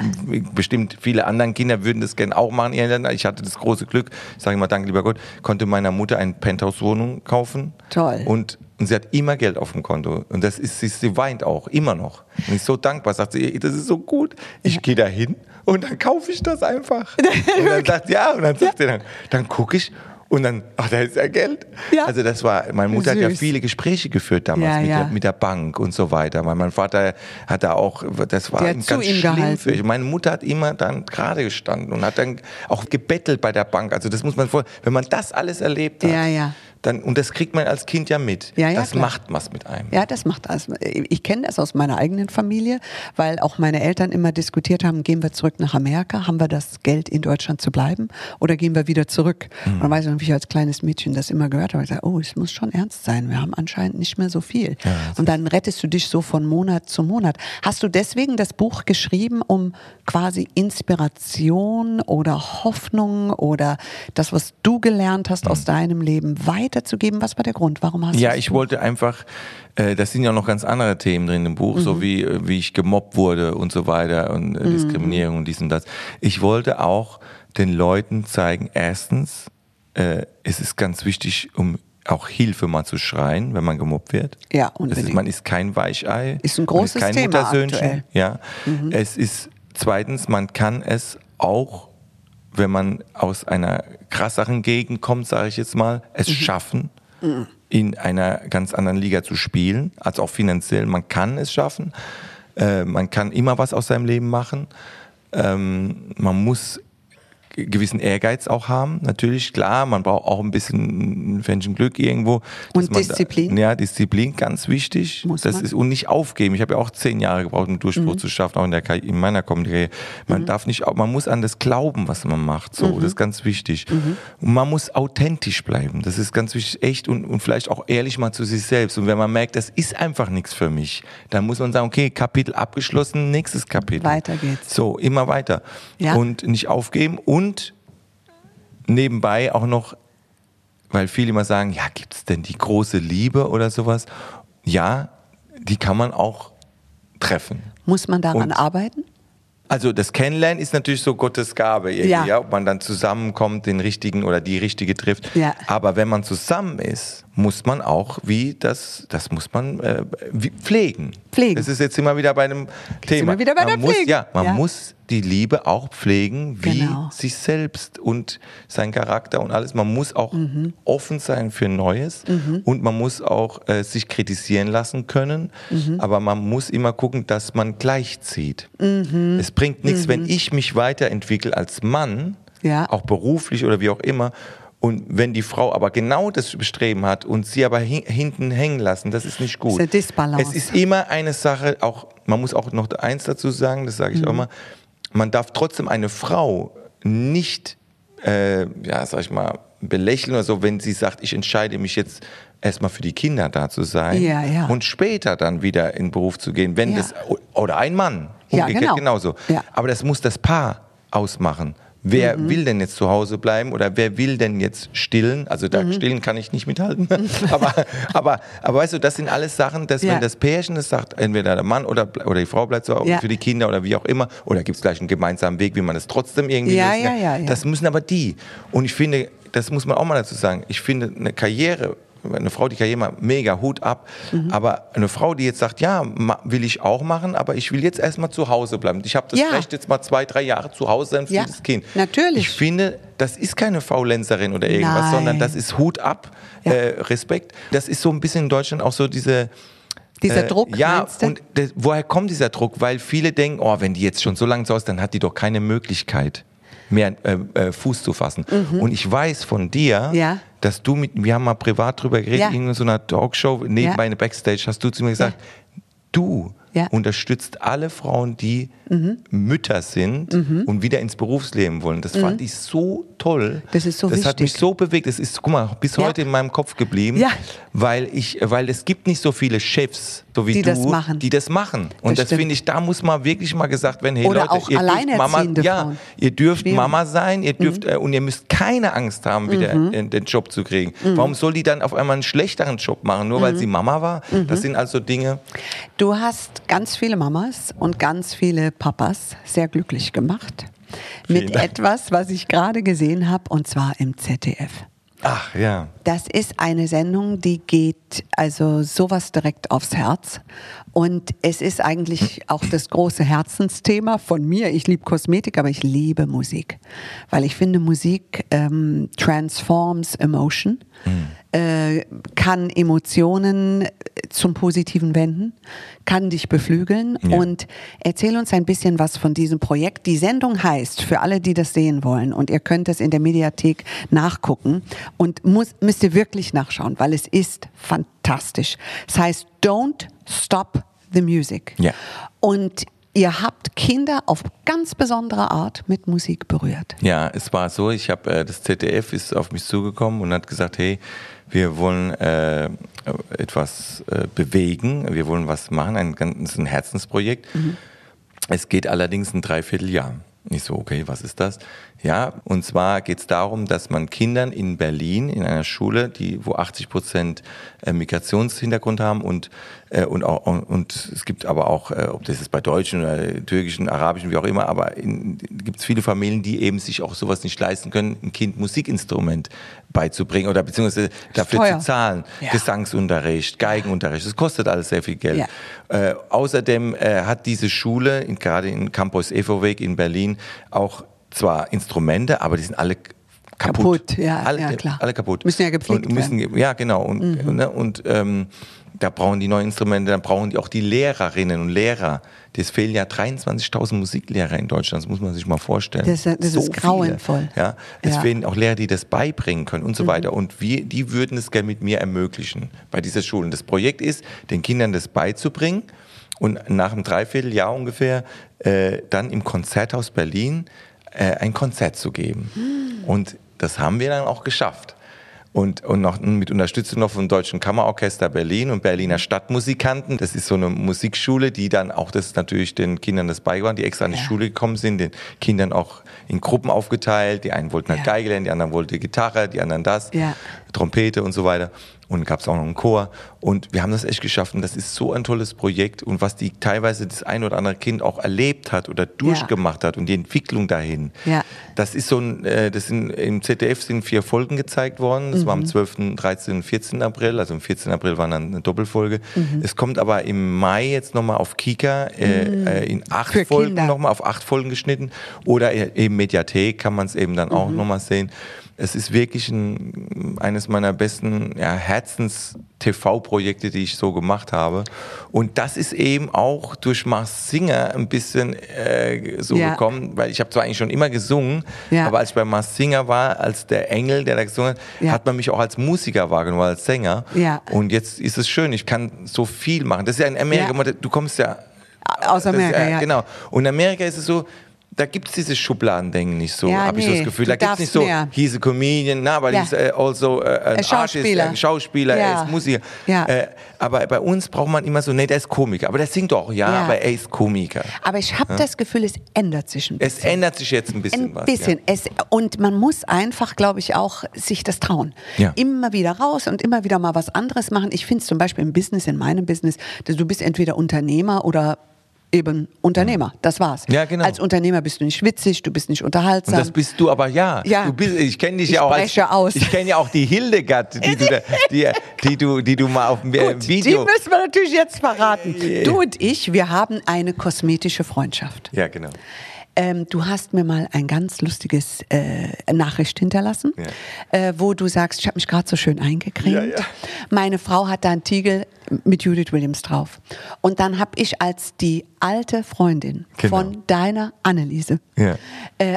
bestimmt viele anderen Kinder würden das gerne auch machen. Ich hatte das große Glück, sage ich mal, danke lieber Gott, konnte meiner Mutter eine Penthouse-Wohnung kaufen. Toll. Und, und sie hat immer Geld auf dem Konto. Und das ist, sie, sie weint auch, immer noch. Und ist so dankbar, sagt sie, das ist so gut. Ich gehe da hin und dann kaufe ich das einfach. und dann sagt sie, ja, und dann sagt sie, dann, dann gucke ich und dann, ach, da ist ja Geld. Ja. Also das war, meine Mutter hat ja Süß. viele Gespräche geführt damals Ja, mit, ja. Der, mit der Bank und so weiter. Weil mein Vater hat da auch, das war ganz schlimm gehalten. für ich. Meine Mutter hat immer dann gerade gestanden und hat dann auch gebettelt bei der Bank. Also das muss man vor, wenn man das alles erlebt hat, Ja, ja. Dann, und das kriegt man als Kind ja mit. Ja, ja, das klar. macht was mit einem. Ja, das macht alles. Ich kenne das aus meiner eigenen Familie, weil auch meine Eltern immer diskutiert haben, gehen wir zurück nach Amerika, haben wir das Geld in Deutschland zu bleiben oder gehen wir wieder zurück? Mhm. Und dann weiß ich noch, wie ich als kleines Mädchen das immer gehört habe, ich gesagt, oh, es muss schon ernst sein, wir haben anscheinend nicht mehr so viel. Und dann rettest du dich so von Monat zu Monat. Hast du deswegen das Buch geschrieben, um quasi Inspiration oder Hoffnung oder das, was du gelernt hast aus deinem Leben weiterzugeben? Was war der Grund? Warum hast du Mhm. Ja, ich wollte einfach, äh, das sind ja noch ganz andere Themen drin im Buch, Mhm. so wie, äh, wie ich gemobbt wurde und so weiter und äh, Diskriminierung und dies und das. Ich wollte auch den Leuten zeigen, erstens, äh, es ist ganz wichtig, um auch Hilfe mal zu schreien, wenn man gemobbt wird. Ja, unbedingt. ist, man ist kein Weichei. Ist ein man großes kein Thema Muttersöhnchen. aktuell. Ja. Es ist zweitens, man kann es auch, wenn man aus einer krasseren Gegend kommt, sage ich jetzt mal, es schaffen, in einer ganz anderen Liga zu spielen, als auch finanziell. Man kann es schaffen. Äh, man kann immer was aus seinem Leben machen. Ähm, man muss gewissen Ehrgeiz auch haben. Natürlich, klar, man braucht auch ein bisschen ein Fännchen Glück irgendwo. Und man da- Disziplin? ja, Disziplin, ganz wichtig. Muss das man. ist und nicht aufgeben. Ich habe ja auch zehn Jahre gebraucht, um Durchbruch zu schaffen, auch in, der, in meiner Comedy. Man darf nicht, man muss an das glauben, was man macht. So, das ist ganz wichtig. Und man muss authentisch bleiben. Das ist ganz wichtig, echt und, und vielleicht auch ehrlich mal zu sich selbst. Und wenn man merkt, das ist einfach nichts für mich, dann muss man sagen, okay, Kapitel abgeschlossen, nächstes Kapitel. Weiter geht's. So, immer weiter. Ja. Und nicht aufgeben und nebenbei auch noch, weil viele immer sagen, ja, gibt es denn die große Liebe oder sowas? Ja, die kann man auch treffen. Muss man daran Und- arbeiten? Also das Kennenlernen ist natürlich so Gottes Gabe, Ja. ja. ob man dann zusammenkommt, den richtigen oder die richtige trifft. Ja. Aber wenn man zusammen ist, muss man auch wie das, das muss man äh, pflegen. Pflegen. Das ist jetzt immer wieder bei einem Thema. wir wieder bei man der muss, Pflege. Ja, man Ja. muss die Liebe auch pflegen, wie Genau. sich selbst und sein Charakter und alles. Man muss auch Mhm. offen sein für Neues und man muss auch äh, sich kritisieren lassen können. Mhm. Aber man muss immer gucken, dass man gleichzieht. Mhm. Es bringt nichts, wenn ich mich weiterentwickle als Mann, Ja. auch beruflich oder wie auch immer. Und wenn die Frau aber genau das Bestreben hat und sie aber hin, hinten hängen lassen, das ist nicht gut. ist eine Disbalance. Es ist immer eine Sache, auch man muss auch noch eins dazu sagen, das sage ich Mhm. auch mal, man darf trotzdem eine Frau nicht, äh, ja, sag ich mal, belächeln oder so, wenn sie sagt, ich entscheide mich jetzt erstmal für die Kinder da zu sein Ja, ja. und später dann wieder in den Beruf zu gehen, wenn Ja. das, oder ein Mann, Ja, umgekehrt genau. genauso. Ja. Aber das muss das Paar ausmachen. Wer Mhm. will denn jetzt zu Hause bleiben oder wer will denn jetzt stillen? Also Mhm. da stillen kann ich nicht mithalten. aber, aber, aber weißt du, das sind alles Sachen, dass Ja. wenn das Pärchen das sagt, entweder der Mann oder, oder die Frau bleibt zu Hause Ja. für die Kinder oder wie auch immer, oder gibt es gleich einen gemeinsamen Weg, wie man das trotzdem irgendwie Ja, lösen ja, ja, ja. Das müssen aber die. Und ich finde, das muss man auch mal dazu sagen, ich finde eine Karriere, eine Frau, die Karriere mega, Hut ab. Mhm. Aber eine Frau, die jetzt sagt, ja, will ich auch machen, aber ich will jetzt erstmal zu Hause bleiben. Ich habe das Ja. Recht, jetzt mal zwei, drei Jahre zu Hause sein für Ja, das Kind. natürlich. Ich finde, das ist keine Faulenzerin oder irgendwas, Nein. sondern das ist Hut ab, Ja. äh, Respekt. Das ist so ein bisschen in Deutschland auch so diese Dieser äh, Druck, Ja, und woher kommt dieser Druck? Weil viele denken, oh, wenn die jetzt schon so lange Hause ist, dann hat die doch keine Möglichkeit mehr äh, äh, Fuß zu fassen. Und ich weiß von dir, Mhm. Ja. dass du mit, wir haben mal privat drüber geredet, Ja. in so einer Talkshow, neben Ja. meine Backstage, hast du zu mir gesagt, du Ja. unterstützt alle Frauen, die Mütter sind und wieder ins Berufsleben wollen. Das fand ich so toll. Das ist so Das hat mich wichtig. so bewegt. Das ist, guck mal, bis heute in meinem Kopf geblieben, weil ich, weil es gibt nicht so viele Chefs, so wie Die du, das machen. die das machen. Und Das das, finde ich, da muss mal wirklich mal gesagt werden, hey Oder Leute, auch ihr dürft Mama, ja, Frauen. ihr dürft Schwierig. Mama sein, ihr dürft Mhm. äh, und ihr müsst keine Angst haben, wieder äh, den Job zu kriegen. Warum soll die dann auf einmal einen schlechteren Job machen, nur Mhm. weil sie Mama war? Das sind also Dinge. Du hast ganz viele Mamas und ganz viele Papas sehr glücklich gemacht. Mit etwas, was ich gerade gesehen habe, und zwar im ZDF. Ach ja. Das ist eine Sendung, die geht also sowas direkt aufs Herz. Und es ist eigentlich auch das große Herzensthema von mir. Ich liebe Kosmetik, aber ich liebe Musik. Weil ich finde, Musik ähm, transforms emotion, äh, kann Emotionen äh, zum Positiven wenden, kann dich beflügeln. Ja. Und erzähl uns ein bisschen was von diesem Projekt. Die Sendung heißt, für alle, die das sehen wollen, und ihr könnt es in der Mediathek nachgucken und muss, müsst ihr wirklich nachschauen, weil es ist fantastisch. Es heißt Don't Stop the Music. Ja. Und ihr habt Kinder auf ganz besondere Art mit Musik berührt. Ja, es war so, ich habe äh, das ZDF ist auf mich zugekommen und hat gesagt, hey, wir wollen äh, etwas äh, bewegen, wir wollen was machen, ein, ganz- ein Herzensprojekt. Es geht allerdings ein Dreivierteljahr. Ich so, okay, was ist das? Ja, und zwar geht es darum, dass man Kindern in Berlin in einer Schule, die, wo 80 Prozent äh, Migrationshintergrund haben und, äh, und, auch, und, und es gibt aber auch, äh, ob das ist bei Deutschen oder Türkischen, Arabischen, wie auch immer, aber gibt es viele Familien, die eben sich auch sowas nicht leisten können, ein Kind Musikinstrument beizubringen oder beziehungsweise dafür zu zahlen. Ja. Gesangsunterricht, Geigenunterricht, das kostet alles sehr viel Geld. Ja. Äh, außerdem äh, hat diese Schule, in, gerade in Campus Evoweg in Berlin, auch zwar Instrumente, aber die sind alle kaputt. Kaputt, ja, alle, ja, klar. Alle kaputt. Müssen ja gepflegt müssen, ge- Ja, genau. Und, Mhm. ne, und ähm, da brauchen die neue Instrumente, dann brauchen die auch die Lehrerinnen und Lehrer. Es fehlen ja 23.000 Musiklehrer in Deutschland, das muss man sich mal vorstellen. Das- das ist grauenvoll. Viele. Ja, es Ja. fehlen auch Lehrer, die das beibringen können und so Mhm. weiter. Und wir, die würden es gerne mit mir ermöglichen bei dieser Schule. Und das Projekt ist, den Kindern das beizubringen und nach einem Dreivierteljahr ungefähr äh, dann im Konzerthaus Berlin äh, ein Konzert zu geben. Und das haben wir dann auch geschafft. Und, und noch mit Unterstützung noch vom Deutschen Kammerorchester Berlin und Berliner Stadtmusikanten. Das ist so eine Musikschule, die dann auch das natürlich den Kindern das beigebracht, die extra an die Ja. Schule gekommen sind, den Kindern auch in Gruppen aufgeteilt. Die einen wollten halt Ja. Geige lernen, die anderen wollten Gitarre, die anderen das, Ja. Trompete und so weiter. Und gab es auch noch einen Chor. Und wir haben das echt geschafft. Und das ist so ein tolles Projekt. Und was die teilweise das ein oder andere Kind auch erlebt hat oder durchgemacht hat und die Entwicklung dahin. Ja. Das ist so ein, äh, das sind, im ZDF sind vier Folgen gezeigt worden. Das war Mhm. am 12., 13., und 14. April. Also am 14. April war dann eine Doppelfolge. Mhm. Es kommt aber im Mai jetzt nochmal auf Kika äh, äh, in acht Für Folgen nochmal auf acht Folgen geschnitten. Oder im Mediathek kann man es eben dann Mhm. auch nochmal sehen. Es ist wirklich ein, eines meiner besten ja, Herzens-TV-Projekte, die ich so gemacht habe. Und das ist eben auch durch Mars Singer ein bisschen äh, so Ja. gekommen, weil ich habe zwar eigentlich schon immer gesungen, Ja. aber als ich bei Mars Singer war, als der Engel, der da gesungen hat, Ja. hat man mich auch als Musiker wahrgenommen, als Sänger. Ja. Und jetzt ist es schön, ich kann so viel machen. Das ist ja in Amerika, du kommst ja Aus Das- Amerika, äh, ja. Genau. Und in Amerika ist es so, da gibt es dieses Schubladendenken nicht so, Ja, habe ich so nee, das Gefühl. Da gibt es nicht so, mehr. he's a comedian, na, aber Ja. he's äh, also äh, ein Ein Schauspieler. Artist, ein Schauspieler, Ja. er ist Musiker. Ja. Äh, aber bei uns braucht man immer so, nee, der ist Komiker. Aber der singt doch, ja, Ja. aber er ist Komiker. Aber ich habe das Gefühl, es ändert sich ein bisschen. Es ändert sich jetzt ein bisschen Ein was. bisschen. Es, und man muss einfach, glaube ich, auch sich das trauen. Ja. Immer wieder raus und immer wieder mal was anderes machen. Ich finde es zum Beispiel im Business, in meinem Business, dass du bist entweder Unternehmer oder eben Unternehmer. Das war's. Ja, genau. Als Unternehmer bist du nicht witzig, du bist nicht unterhaltsam. Und das bist du aber ja. Ja. Du bist, ich kenne dich Ich ja auch als, aus. Ich kenne ja auch die Hildegard, die du, da, die, die, du, die du mal auf dem äh, Gut, Video. Die müssen wir natürlich jetzt verraten. Du und ich, wir haben eine kosmetische Freundschaft. Ja, genau. Ähm, du hast mir mal ein ganz lustiges äh, Nachricht hinterlassen, Ja. äh, wo du sagst, ich habe mich gerade so schön eingecremt. Ja, ja. Meine Frau hat da einen Tiegel mit Judith Williams drauf. Und dann habe ich als die alte Freundin Genau. von deiner Anneliese, äh,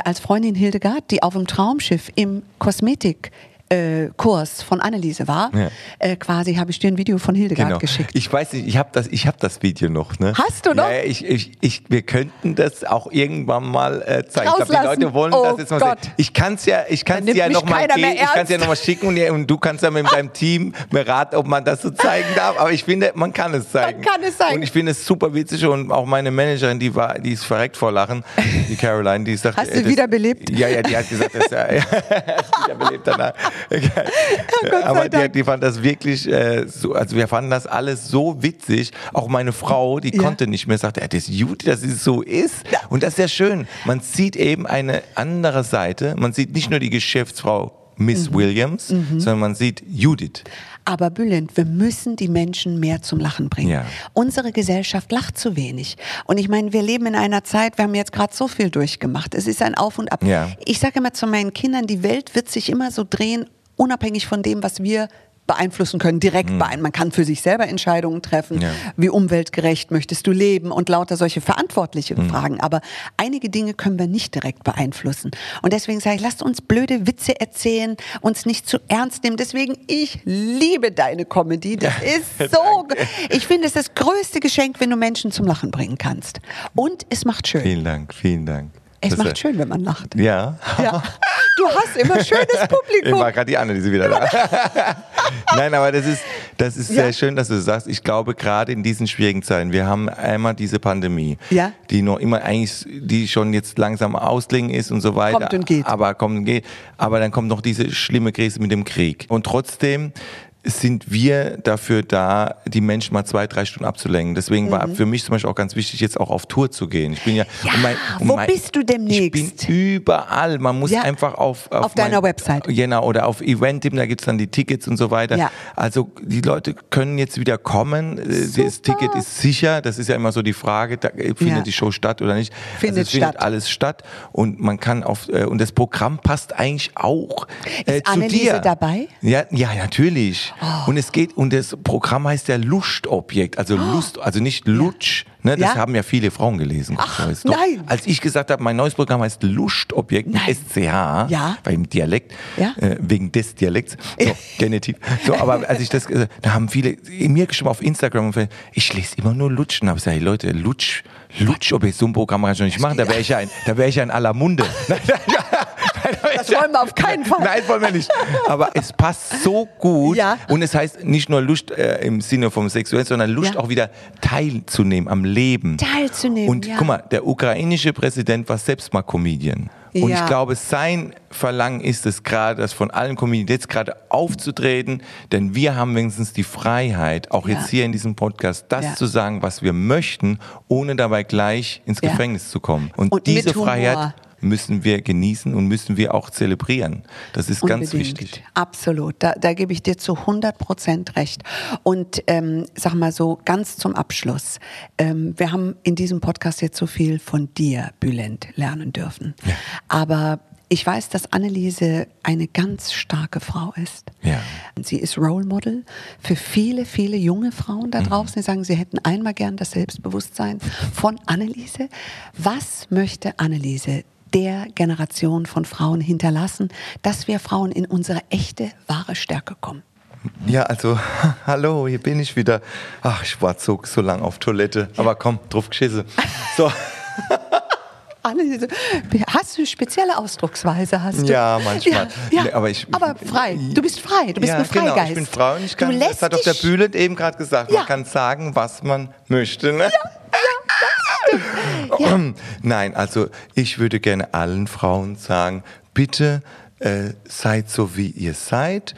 als Freundin Hildegard, die auf dem Traumschiff im Kosmetik äh, Kurs von Anneliese war, Ja. äh, quasi habe ich dir ein Video von Hildegard Genau. geschickt. Ich weiß nicht, ich habe das, ich hab das Video noch. Ne? Hast du noch? Ja, ich, ich, ich, wir könnten das auch irgendwann mal äh, zeigen. Ich glaube, die Rauslassen. Leute wollen Oh das jetzt mal Gott. sehen. Ich kann es ja, ich kann's ja nimmt noch mich mal keiner geben. mehr Ich kann es ja noch mal schicken und, und du kannst ja mit deinem Team mir raten, ob man das so zeigen darf. Aber ich finde, man kann es zeigen. kann es zeigen. Und ich finde es super witzig und auch meine Managerin, die war, die ist verreckt vor Lachen, die Caroline, die sagt, Hast äh, du das- wiederbelebt? Ja, ja, die hat gesagt, das ja, ja, wiederbelebt danach. Aber die, die fand das wirklich äh, so, also wir fanden das alles so witzig. Auch meine Frau, die Ja. konnte nicht mehr, sagte, ja, das ist gut, dass es so ist. Und das ist ja schön. Man sieht eben eine andere Seite. Man sieht nicht nur die Geschäftsfrau Miss Mhm. Williams, sondern man sieht Judith. Aber Bülent, wir müssen die Menschen mehr zum Lachen bringen. Ja. Unsere Gesellschaft lacht zu wenig. Und ich meine, wir leben in einer Zeit, wir haben jetzt gerade so viel durchgemacht. Es ist ein Auf und Ab. Ja. Ich sage immer zu meinen Kindern, die Welt wird sich immer so drehen, unabhängig von dem, was wir beeinflussen können, direkt beeinflussen. Man kann für sich selber Entscheidungen treffen, Mhm. Ja. wie umweltgerecht möchtest du leben und lauter solche verantwortliche Mhm. Fragen. Aber einige Dinge können wir nicht direkt beeinflussen. Und deswegen sage ich, lasst uns blöde Witze erzählen, uns nicht zu ernst nehmen. Deswegen, ich liebe deine Comedy. Das ist so, ich finde es das größte Geschenk, wenn du Menschen zum Lachen bringen kannst. Und es macht schön. Vielen Dank, vielen Dank. Es macht schön, wenn man lacht. Ja. Ja. Du hast immer schönes Ich Publikum. war gerade die Anneliese wieder da. Nein, aber das ist, das ist Ja. sehr schön, dass du das sagst. Ich glaube, gerade in diesen schwierigen Zeiten, wir haben einmal diese Pandemie, Ja. die noch immer eigentlich, die schon jetzt langsam ausklingen ist und so weiter. Kommt und geht. Aber kommt und geht. Aber dann kommt noch diese schlimme Krise mit dem Krieg. Und trotzdem sind wir dafür da, die Menschen mal zwei, drei Stunden abzulenken. Deswegen war für mich zum Beispiel auch ganz wichtig, jetzt auch auf Tour zu gehen. Ich bin ja, Mhm. Ja, wo bist du demnächst? Ich bin überall. Man muss Ja. einfach auf Auf deiner Website. Genau, oder auf Eventim, da gibt's dann die Tickets und so weiter. Ja. Also die Leute können jetzt wieder kommen. Äh, Das Ticket ist sicher. Das ist ja immer so die Frage, da äh, findet Ja. die Show statt oder nicht. Findet also es findet statt. alles statt. Und man kann auf, äh, und das Programm passt eigentlich auch äh, Ist zu Anneliese dir. dabei? Ja, ja, natürlich. Und es geht, und das Programm heißt ja Lustobjekt, also Lust, also nicht Lutsch. Ne, das Ja. haben ja viele Frauen gelesen. Ach, du? nein. Als ich gesagt habe, mein neues Programm heißt Lustobjekt mit. SCH, Ja. weil im Dialekt, Ja. äh, wegen des Dialekts, so, Genitiv. So, aber als ich das, gesagt da haben viele mir geschrieben auf Instagram, und ich lese immer nur Lutsch. Und habe gesagt, hey Leute, Lutsch, Lutsch, ob ich so ein Programm kann ich nicht machen, da wäre ich ja ein, da wäre ich ja in aller Munde. Das wollen wir auf keinen Fall. Nein, wollen wir nicht. Aber es passt so gut. Ja. Und es heißt nicht nur Lust äh, im Sinne vom Sexuellen, sondern Lust Ja. auch wieder teilzunehmen am Leben. Teilzunehmen, Und ja. guck mal, der ukrainische Präsident war selbst mal Comedian. Und Ja. ich glaube, sein Verlangen ist es gerade, das von allen Comedians jetzt gerade aufzutreten, denn wir haben wenigstens die Freiheit, auch Ja. jetzt hier in diesem Podcast, das Ja. zu sagen, was wir möchten, ohne dabei gleich ins. Gefängnis zu kommen. Und, Und diese. Freiheit müssen wir genießen und müssen wir auch zelebrieren. Das ist ganz Unbedingt. wichtig. Absolut. Da, da gebe ich dir zu 100 Prozent recht. Und ähm, sag mal so ganz zum Abschluss. Ähm, wir haben in diesem Podcast jetzt so viel von dir, Bülent, lernen dürfen. Aber ich weiß, dass Anneliese eine ganz starke Frau ist. Ja. Sie ist Role Model für viele, viele junge Frauen Mhm. da draußen, die sagen, sie hätten einmal gern das Selbstbewusstsein von Anneliese. Was möchte Anneliese der Generation von Frauen hinterlassen, dass wir Frauen in unsere echte, wahre Stärke kommen? Ja, also, hallo, hier bin ich wieder. Ach, ich war so, so lang auf Toilette. Aber komm, drauf geschissen. So. Hast du spezielle Ausdrucksweise? Hast du? Ja, manchmal. Ja, ja. Nee, aber, ich, aber frei. Du bist frei. Du bist ja, ein Freigeist. Genau, ich bin frei und ich kann, das hat doch der Bühlen eben gerade gesagt, Ja. man kann sagen, was man möchte. Ne? Ja. Nein, also ich würde gerne allen Frauen sagen, bitte äh, seid so, wie ihr seid.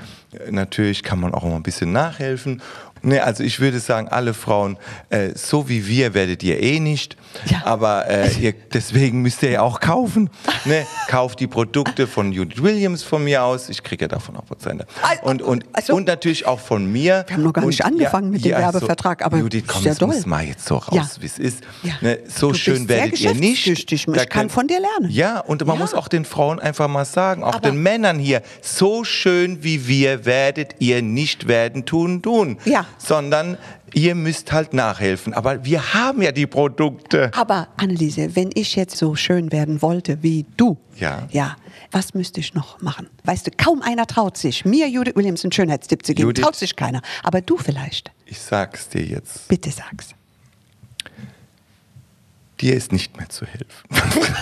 Natürlich kann man auch mal ein bisschen nachhelfen. Nee, also ich würde sagen, alle Frauen, äh, so wie wir werdet ihr eh nicht. Ja. Aber äh, ihr, deswegen müsst ihr ja auch kaufen. Ne? Kauft die Produkte von Judith Williams von mir aus. Ich kriege ja davon auch Prozente. Also- Und, und, also- und natürlich auch von mir. Wir haben noch gar nicht und, angefangen mit dem Werbevertrag, aber Judith, komm, doll. muss mal jetzt so raus, Ja. wie es ist. Ja. Ne? So Du schön werdet ihr nicht. Ich Da kann von dir lernen. Ja, und man Ja. muss auch den Frauen einfach mal sagen, auch Aber- den Männern hier, so schön wie wir werdet ihr nicht werden, tun, tun. Ja. Sondern ihr müsst halt nachhelfen. Aber wir haben ja die Produkte. Aber Anneliese, wenn ich jetzt so schön werden wollte wie du, Ja. ja, was müsste ich noch machen? Weißt du, kaum einer traut sich, mir Judith Williams einen Schönheitstipp zu geben. Judith- Traut sich keiner. Aber du vielleicht. Ich sag's dir jetzt, Bitte sag's. dir ist nicht mehr zu helfen.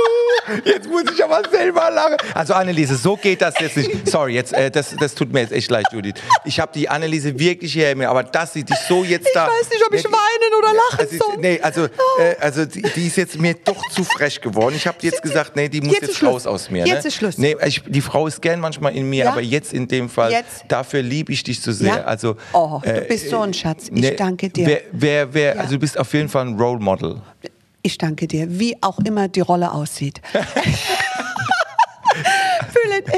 Jetzt muss ich aber selber lachen. Also Anneliese, so geht das jetzt nicht. Sorry, jetzt, äh, das, das tut mir jetzt echt leid, Judith. Ich habe die Anneliese wirklich hier mir, aber dass sie dich so jetzt Ich da... weiß nicht, ob ich weinen oder lachen also, soll. Nee, also, äh, also die, die ist jetzt mir doch zu frech geworden. Ich habe jetzt gesagt, nee, die muss Jetzt jetzt, raus aus mir. Jetzt ne? ist Schluss. Nee, ich, die Frau ist gern manchmal in mir, Ja. aber jetzt in dem Fall, Jetzt. dafür liebe ich dich so sehr. Ja? Also, Oh, du äh, bist so ein Schatz. Ich nee, danke dir. Wer, wer, wer, Ja. Also du bist auf jeden Fall ein Role Model. Ich danke dir, wie auch immer die Rolle aussieht.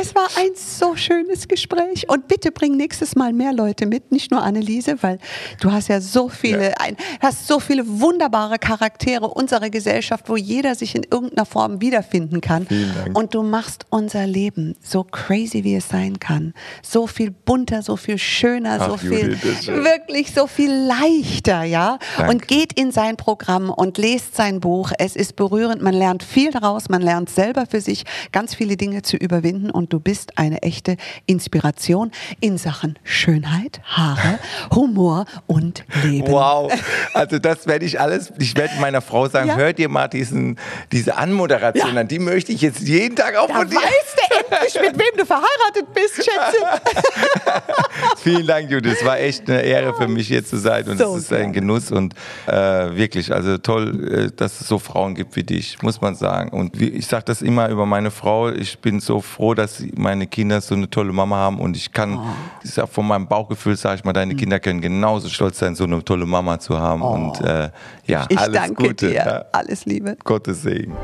Es war ein so schönes Gespräch. Und bitte bring nächstes Mal mehr Leute mit, nicht nur Anneliese, weil du hast ja so viele, Ja. Ein, hast so viele wunderbare Charaktere unserer Gesellschaft, wo jeder sich in irgendeiner Form wiederfinden kann. Vielen Dank. Und du machst unser Leben so crazy, wie es sein kann. So viel bunter, so viel schöner, Ach, so viel, Judith, wirklich so viel leichter, ja. Danke. Und geht in sein Programm und lest sein Buch. Es ist berührend, man lernt viel daraus, man lernt selber für sich ganz viele Dinge zu überwinden und du bist eine echte Inspiration in Sachen Schönheit, Haare, Humor und Leben. Wow, also das werde ich alles, ich werde meiner Frau sagen, Ja. hört ihr mal diesen, diese Anmoderation Ja. an, die möchte ich jetzt jeden Tag auch Da von dir. weißt du endlich, mit wem du verheiratet bist, Schätze. Vielen Dank, Judith. Es war echt eine Ehre für mich hier zu sein und So es ist ein. Genuss und äh, wirklich, also toll, äh, dass es so Frauen gibt wie dich, muss man sagen. Und wie, ich sage das immer über meine Frau, ich bin so froh, dass sie- meine Kinder so eine tolle Mama haben und ich kann, ich sag, von meinem Bauchgefühl sage ich mal, deine Kinder können genauso stolz sein, so eine tolle Mama zu haben und äh, ja, Ich alles danke Gute. dir. Ja. Alles Liebe. Gottes Segen.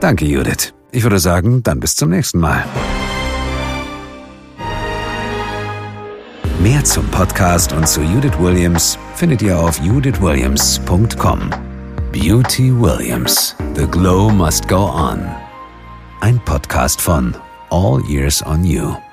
Danke, Judith. Ich würde sagen, dann bis zum nächsten Mal. Mehr zum Podcast und zu Judith Williams findet ihr auf judithwilliams.com. Beauty Williams. The Glow Must Go On. Ein Podcast von All Years on You.